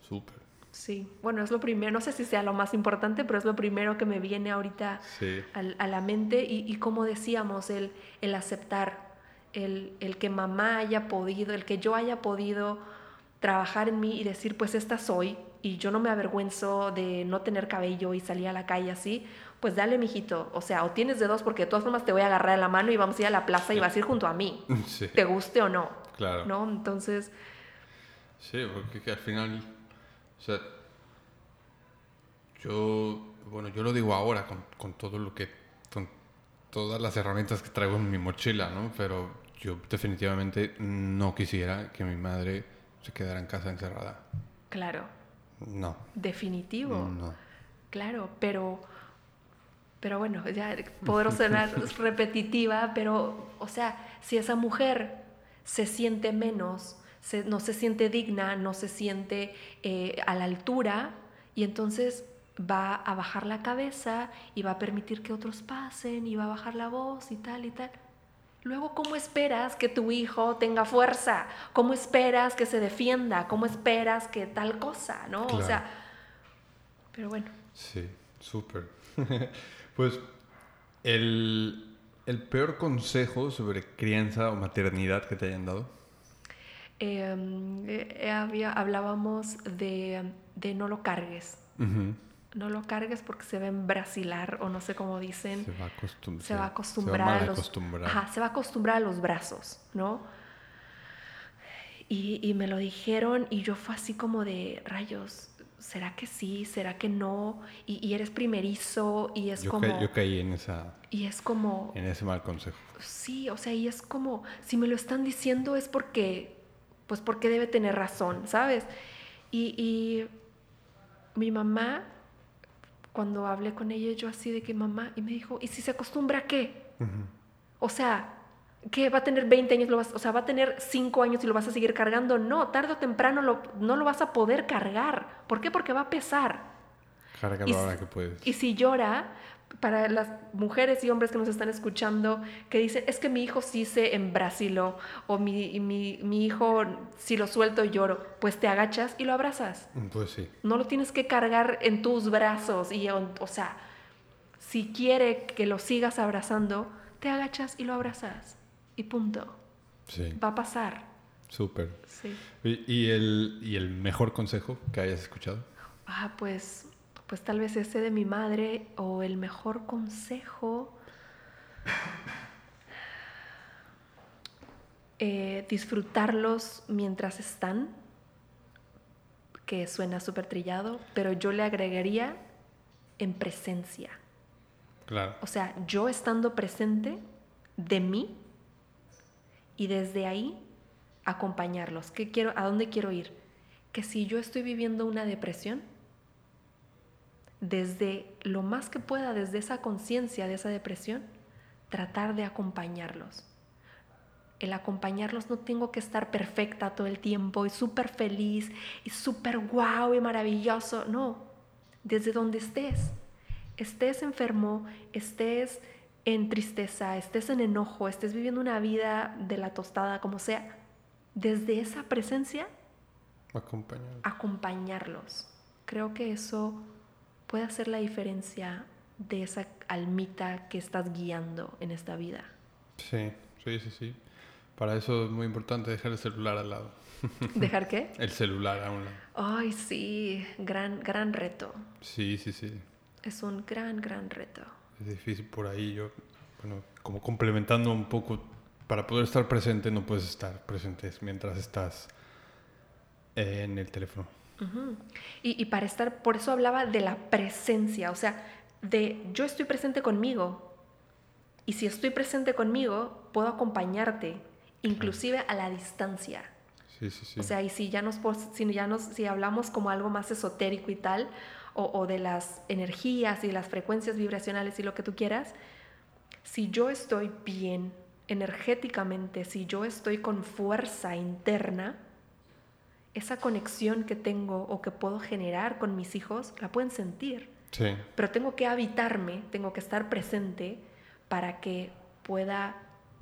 Súper. Sí, bueno, es lo primero, no sé si sea lo más importante, pero es lo primero que me viene ahorita Sí. al- a la mente y, y como decíamos, el, el aceptar, el, el que mamá haya podido, el que yo haya podido trabajar en mí y decir, pues esta soy y yo no me avergüenzo de no tener cabello y salir a la calle así, pues dale, mijito, o sea, o tienes de dos porque de todas formas te voy a agarrar de la mano y vamos a ir a la plaza y vas a ir junto a mí, Sí. te guste o no, Claro. ¿no? Entonces, Sí, porque que al final, o sea, yo, bueno, yo lo digo ahora con, con todo lo que, con todas las herramientas que traigo en mi mochila, ¿no? Pero yo definitivamente no quisiera que mi madre se quedara en casa encerrada. claro, No. definitivo. No. Claro, pero, pero bueno, ya podrá sonar repetitiva, pero, o sea, si esa mujer se siente menos, se- no se siente digna, no se siente eh, a la altura, y entonces va a bajar la cabeza y va a permitir que otros pasen y va a bajar la voz y tal y tal. Luego, ¿cómo esperas que tu hijo tenga fuerza? ¿Cómo esperas que se defienda? ¿Cómo esperas que tal cosa? ¿No? Claro. O sea, pero bueno. Sí, súper. pues el, ¿El peor consejo sobre crianza o maternidad que te hayan dado? Em, eh, había, hablábamos de, de, no lo cargues. No lo cargues porque se va a embrasilar o no sé cómo dicen. Se va a, acostumbrar. Se va a acostumbrar, a los, Ajá, se va a acostumbrar a los brazos, ¿no? Y, y, me lo dijeron y yo fue así como de rayos. ¿será que sí? ¿Será que no? Y, eres primerizo y es como... yo caí en esa... Y es como... En ese mal consejo. Sí, o sea, y es como, si me lo están diciendo es porque, pues porque debe tener razón, ¿sabes? Y, mi mamá, cuando hablé con ella, yo así de que mamá, y me dijo, ¿y si se acostumbra a qué? O sea, que va a tener 20 años, lo vas, o sea, va a tener 5 años y lo vas a seguir cargando. No, tarde o temprano lo, no lo vas a poder cargar. ¿Por qué? Porque va a pesar. Cárgalo ahora que puedes. Y si llora, para las mujeres y hombres que nos están escuchando, que dicen, es que mi hijo sí se o mi, mi, mi hijo si lo suelto lloro, pues te agachas y lo abrazas. Pues sí. No lo tienes que cargar en tus brazos. Y, o sea, si quiere que lo sigas abrazando, te agachas y lo abrazas y punto. Sí. Va a pasar. Súper. Sí. ¿Y, el, ¿Y el mejor consejo que hayas escuchado? Ah, pues, pues tal vez ese de mi madre o el mejor consejo. Eh, disfrutarlos mientras están, que suena súper trillado, pero yo le agregaría en presencia. Claro. O sea, yo estando presente de mí y desde ahí acompañarlos. ¿Qué quiero, ¿A dónde quiero ir? Que si yo estoy viviendo una depresión, desde lo más que pueda, desde esa conciencia de esa depresión, tratar de acompañarlos. El acompañarlos no tengo que estar perfecta todo el tiempo y súper feliz y súper guau y maravilloso. No, desde donde estés, estés enfermo, estés en tristeza, estés en enojo, estés viviendo una vida de la tostada, como sea, desde esa presencia, acompañarlos. Creo que eso puede hacer la diferencia de esa almita que estás guiando en esta vida. Sí, sí, sí, sí. Para eso es muy importante dejar el celular al lado. ¿Dejar qué? El celular a un lado. Ay, sí, gran, gran reto. Sí, sí, sí. Es un gran, gran reto es difícil por ahí. Yo, bueno, como complementando un poco, para poder estar presente no puedes estar presente mientras estás en el teléfono. Y, y, para estar, por eso hablaba de la presencia, o sea, de yo estoy presente conmigo. Y si estoy presente conmigo, puedo acompañarte, inclusive a la distancia. Sí, sí, sí. O sea, y si ya nos, si ya nos, si hablamos como algo más esotérico y tal, o, de las energías y las frecuencias vibracionales y lo que tú quieras, si yo estoy bien energéticamente, si yo estoy con fuerza interna, esa conexión que tengo o que puedo generar con mis hijos, la pueden sentir. Sí. Pero tengo que habitarme, tengo que estar presente para que pueda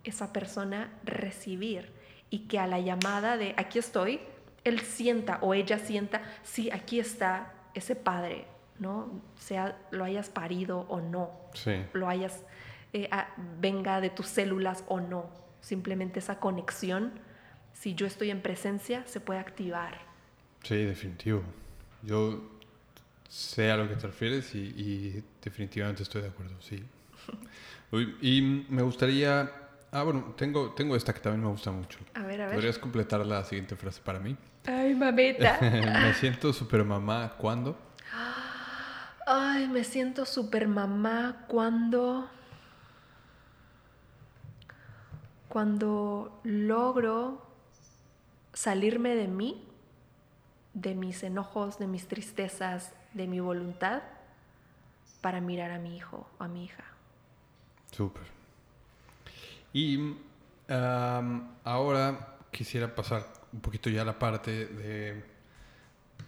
esa persona recibir y que a la llamada de aquí estoy, él sienta o ella sienta, sí, aquí está ese padre, ¿no? Sea lo hayas parido o no, lo hayas, eh, venga de tus células o no, simplemente esa conexión, si yo estoy en presencia, se puede activar. Sí, definitivo. Yo sé a lo que te refieres y, definitivamente estoy de acuerdo, sí. y me gustaría... Ah, bueno, tengo, tengo esta que también me gusta mucho. A ver, a ver. ¿Podrías completar la siguiente frase para mí? Ay, mamita. me siento super mamá cuando. Ay, me siento super mamá cuando. Cuando logro salirme de mí, de mis enojos, de mis tristezas, de mi voluntad, para mirar a mi hijo o a mi hija. Súper. Y ahora quisiera pasar un poquito ya la parte de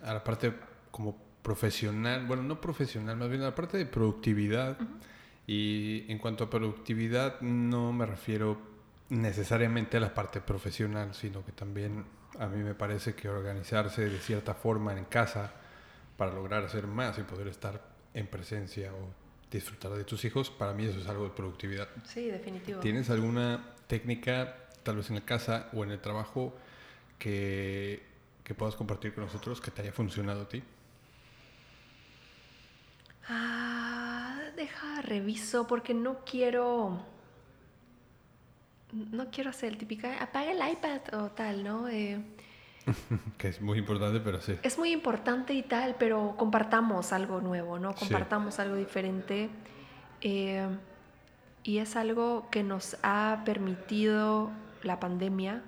a la parte como profesional, bueno, no profesional, más bien a la parte de productividad. Y en cuanto a productividad no me refiero necesariamente a la parte profesional, sino que también a mí me parece que organizarse de cierta forma en casa para lograr hacer más y poder estar en presencia o disfrutar de tus hijos, para mí eso es algo de productividad. Sí, definitivo. ¿Tienes alguna técnica, tal vez en la casa o en el trabajo, que, que puedas compartir con nosotros que te haya funcionado a ti? Ah, deja, reviso porque no quiero. No quiero hacer el típico apaga el iPad o tal, ¿no? Eh, que es muy importante, pero sí. Es muy importante y tal, pero compartamos algo nuevo, ¿no? Compartamos algo diferente. Eh, y es algo que nos ha permitido la pandemia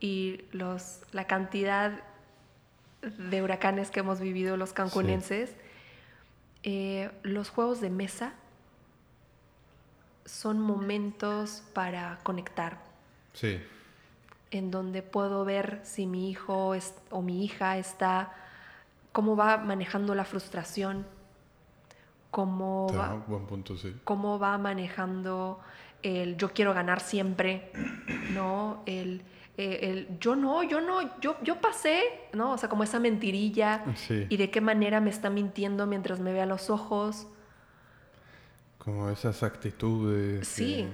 y los, la cantidad de huracanes que hemos vivido los cancunenses. Eh, los juegos de mesa son momentos para conectar. Sí. En donde puedo ver si mi hijo o mi hija está, cómo va manejando la frustración, cómo, va, cómo va manejando el yo quiero ganar siempre, ¿no? El, eh, el, yo no, yo no, yo, yo pasé, ¿no? O sea, como esa mentirilla y de qué manera me está mintiendo mientras me ve a los ojos. Como esas actitudes. Sí,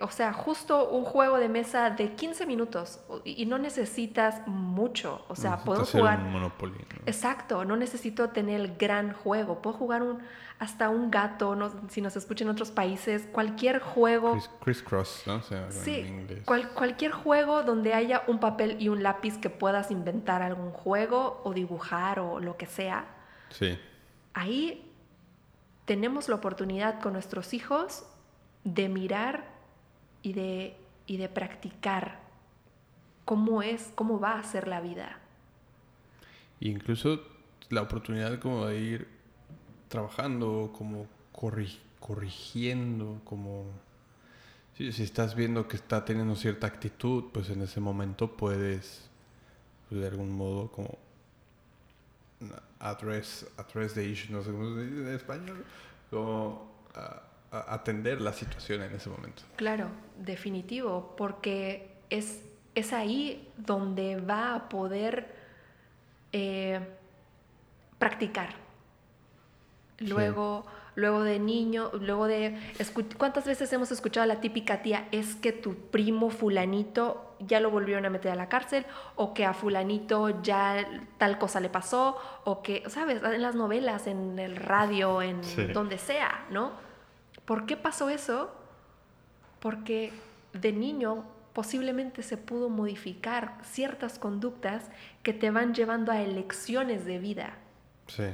o sea, justo un juego de mesa de 15 minutos y no necesitas mucho, o sea, puedo jugar un Monopoly. Exacto, no necesito tener el gran juego, puedo jugar un hasta un gato, no, si nos escuchan en otros países, cualquier juego. Crisscross, ¿no? sí, cualquier juego donde haya un papel y un lápiz que puedas inventar algún juego o dibujar o lo que sea. Sí. Ahí tenemos la oportunidad con nuestros hijos de mirar y de, y de practicar cómo es, cómo va a ser la vida. incluso la oportunidad como de ir trabajando, como corrigiendo, como... si estás viendo que está teniendo cierta actitud, pues en ese momento puedes, pues, de algún modo, como address, address the issue, no sé cómo se dice en español, como atender la situación en ese momento. Claro, definitivo, porque es, es ahí donde va a poder eh, practicar. Luego, luego de niño, luego de... ¿Cuántas veces hemos escuchado a la típica tía, es que tu primo fulanito ya lo volvieron a meter a la cárcel, o que a fulanito ya tal cosa le pasó, o que, ¿sabes? En las novelas, en el radio, en donde sea, ¿no? ¿Por qué pasó eso? Porque de niño posiblemente se pudo modificar ciertas conductas que te van llevando a elecciones de vida. Sí.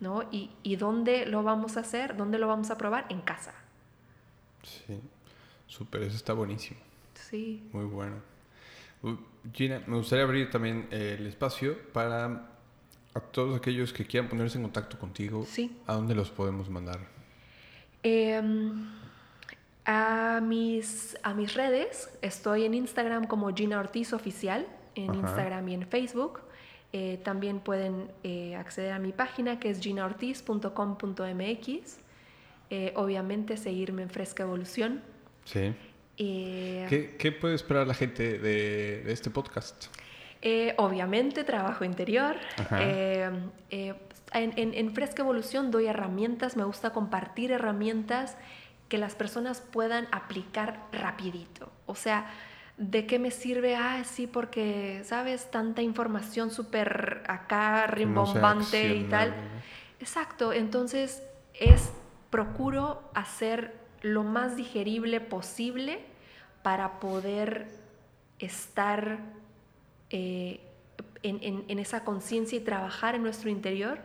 ¿No? ¿Y, y dónde lo vamos a hacer? ¿Dónde lo vamos a probar? En casa. Sí. Súper, eso está buenísimo. Sí. Muy bueno. Gina, me gustaría abrir también el espacio para a todos aquellos que quieran ponerse en contacto contigo. Sí. ¿A dónde los podemos mandar? Em, a, mis, a mis redes, estoy en Instagram como Gina Ortiz Oficial, en Instagram y en Facebook. Eh, también pueden eh, acceder a mi página que es ginaortiz.com.mx. Eh, obviamente seguirme en Fresca Evolución. Sí. ¿Qué, ¿Qué, puede esperar la gente de, de este podcast? obviamente trabajo interior. En, en, en, Fresca Evolución doy herramientas, me gusta compartir herramientas que las personas puedan aplicar rapidito. O sea, ¿de qué me sirve? Ah, sí, porque, ¿sabes? Tanta información súper acá, rimbombante y tal. Exacto, entonces es, procuro hacer lo más digerible posible para poder estar eh, en, en, esa conciencia y trabajar en nuestro interior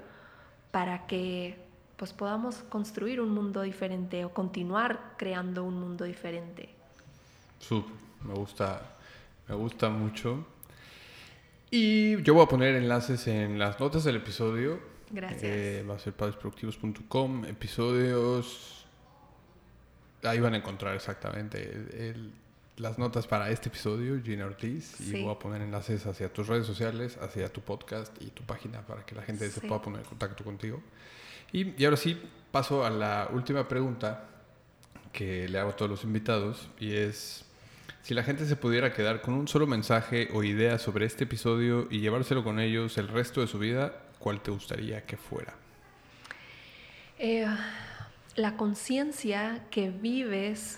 para que pues podamos construir un mundo diferente o continuar creando un mundo diferente. Súper, me gusta, me gusta mucho. Y yo voy a poner enlaces en las notas del episodio. Gracias. Eh, va a ser padresproductivos.com, episodios. Ahí van a encontrar exactamente las notas para este episodio, Gina Ortiz. Y voy a poner enlaces hacia tus redes sociales, hacia tu podcast y tu página para que la gente se pueda poner en contacto contigo. Y, ahora sí, paso a la última pregunta que le hago a todos los invitados y es, si la gente se pudiera quedar con un solo mensaje o idea sobre este episodio y llevárselo con ellos el resto de su vida, ¿cuál te gustaría que fuera? Eh, la conciencia que vives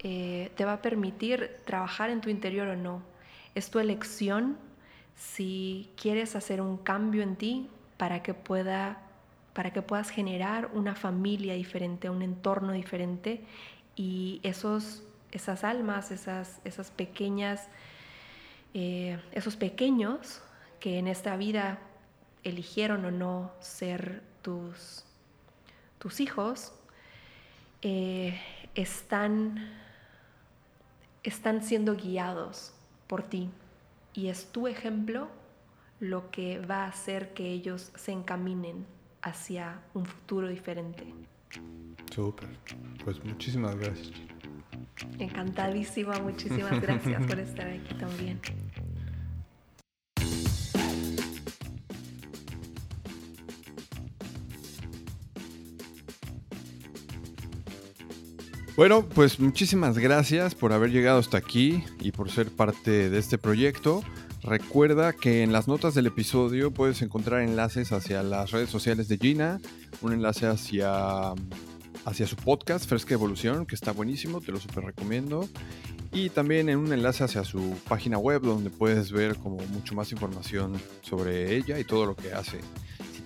eh, te va a permitir trabajar en tu interior o no. Es tu elección si quieres hacer un cambio en ti para que, pueda, para que puedas generar una familia diferente, un entorno diferente y esos, esas almas, esas, esas pequeñas, eh, esos pequeños que en esta vida eligieron o no ser tus, tus hijos, eh, están, están siendo guiados por ti y es tu ejemplo lo que va a hacer que ellos se encaminen hacia un futuro diferente. Súper. Pues muchísimas gracias. Encantadísima, muchísimas gracias por estar aquí también. Bueno, pues muchísimas gracias por haber llegado hasta aquí y por ser parte de este proyecto. Recuerda que en las notas del episodio puedes encontrar enlaces hacia las redes sociales de Gina, un enlace hacia, hacia su podcast Fresca Evolución, que está buenísimo, te lo super recomiendo. Y también en un enlace hacia su página web donde puedes ver como mucho más información sobre ella y todo lo que hace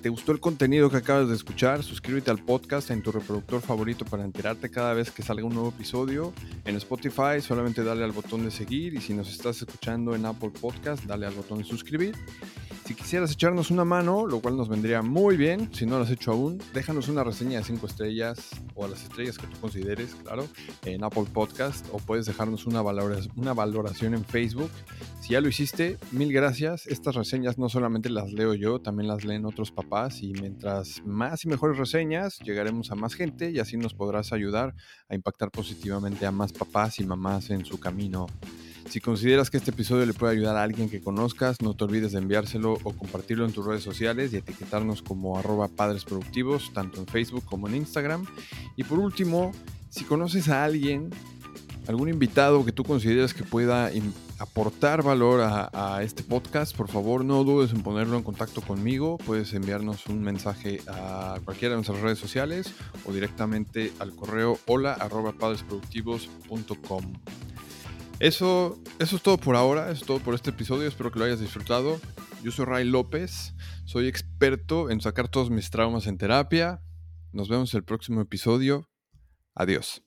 te gustó el contenido que acabas de escuchar, suscríbete al podcast en tu reproductor favorito para enterarte cada vez que salga un nuevo episodio. En Spotify solamente dale al botón de seguir y si nos estás escuchando en Apple Podcast, dale al botón de suscribir. Si quisieras echarnos una mano, lo cual nos vendría muy bien, si no lo has hecho aún, déjanos una reseña de 5 estrellas o a las estrellas que tú consideres, claro, en Apple Podcast o puedes dejarnos una valoración, una valoración en Facebook. Si ya lo hiciste, mil gracias. Estas reseñas no solamente las leo yo, también las leen otros papás y mientras más y mejores reseñas, llegaremos a más gente y así nos podrás ayudar a impactar positivamente a más papás y mamás en su camino si consideras que este episodio le puede ayudar a alguien que conozcas, no te olvides de enviárselo o compartirlo en tus redes sociales y etiquetarnos como arroba padres productivos, tanto en Facebook como en Instagram. Y por último, si conoces a alguien, algún invitado que tú consideras que pueda aportar valor a, este podcast, por favor no dudes en ponerlo en contacto conmigo. Puedes enviarnos un mensaje a cualquiera de nuestras redes sociales o directamente al correo hola arroba padresproductivos.com. Eso, eso es todo por ahora, es todo por este episodio, espero que lo hayas disfrutado. Yo soy Ray López, soy experto en sacar todos mis traumas en terapia. Nos vemos el próximo episodio. Adiós.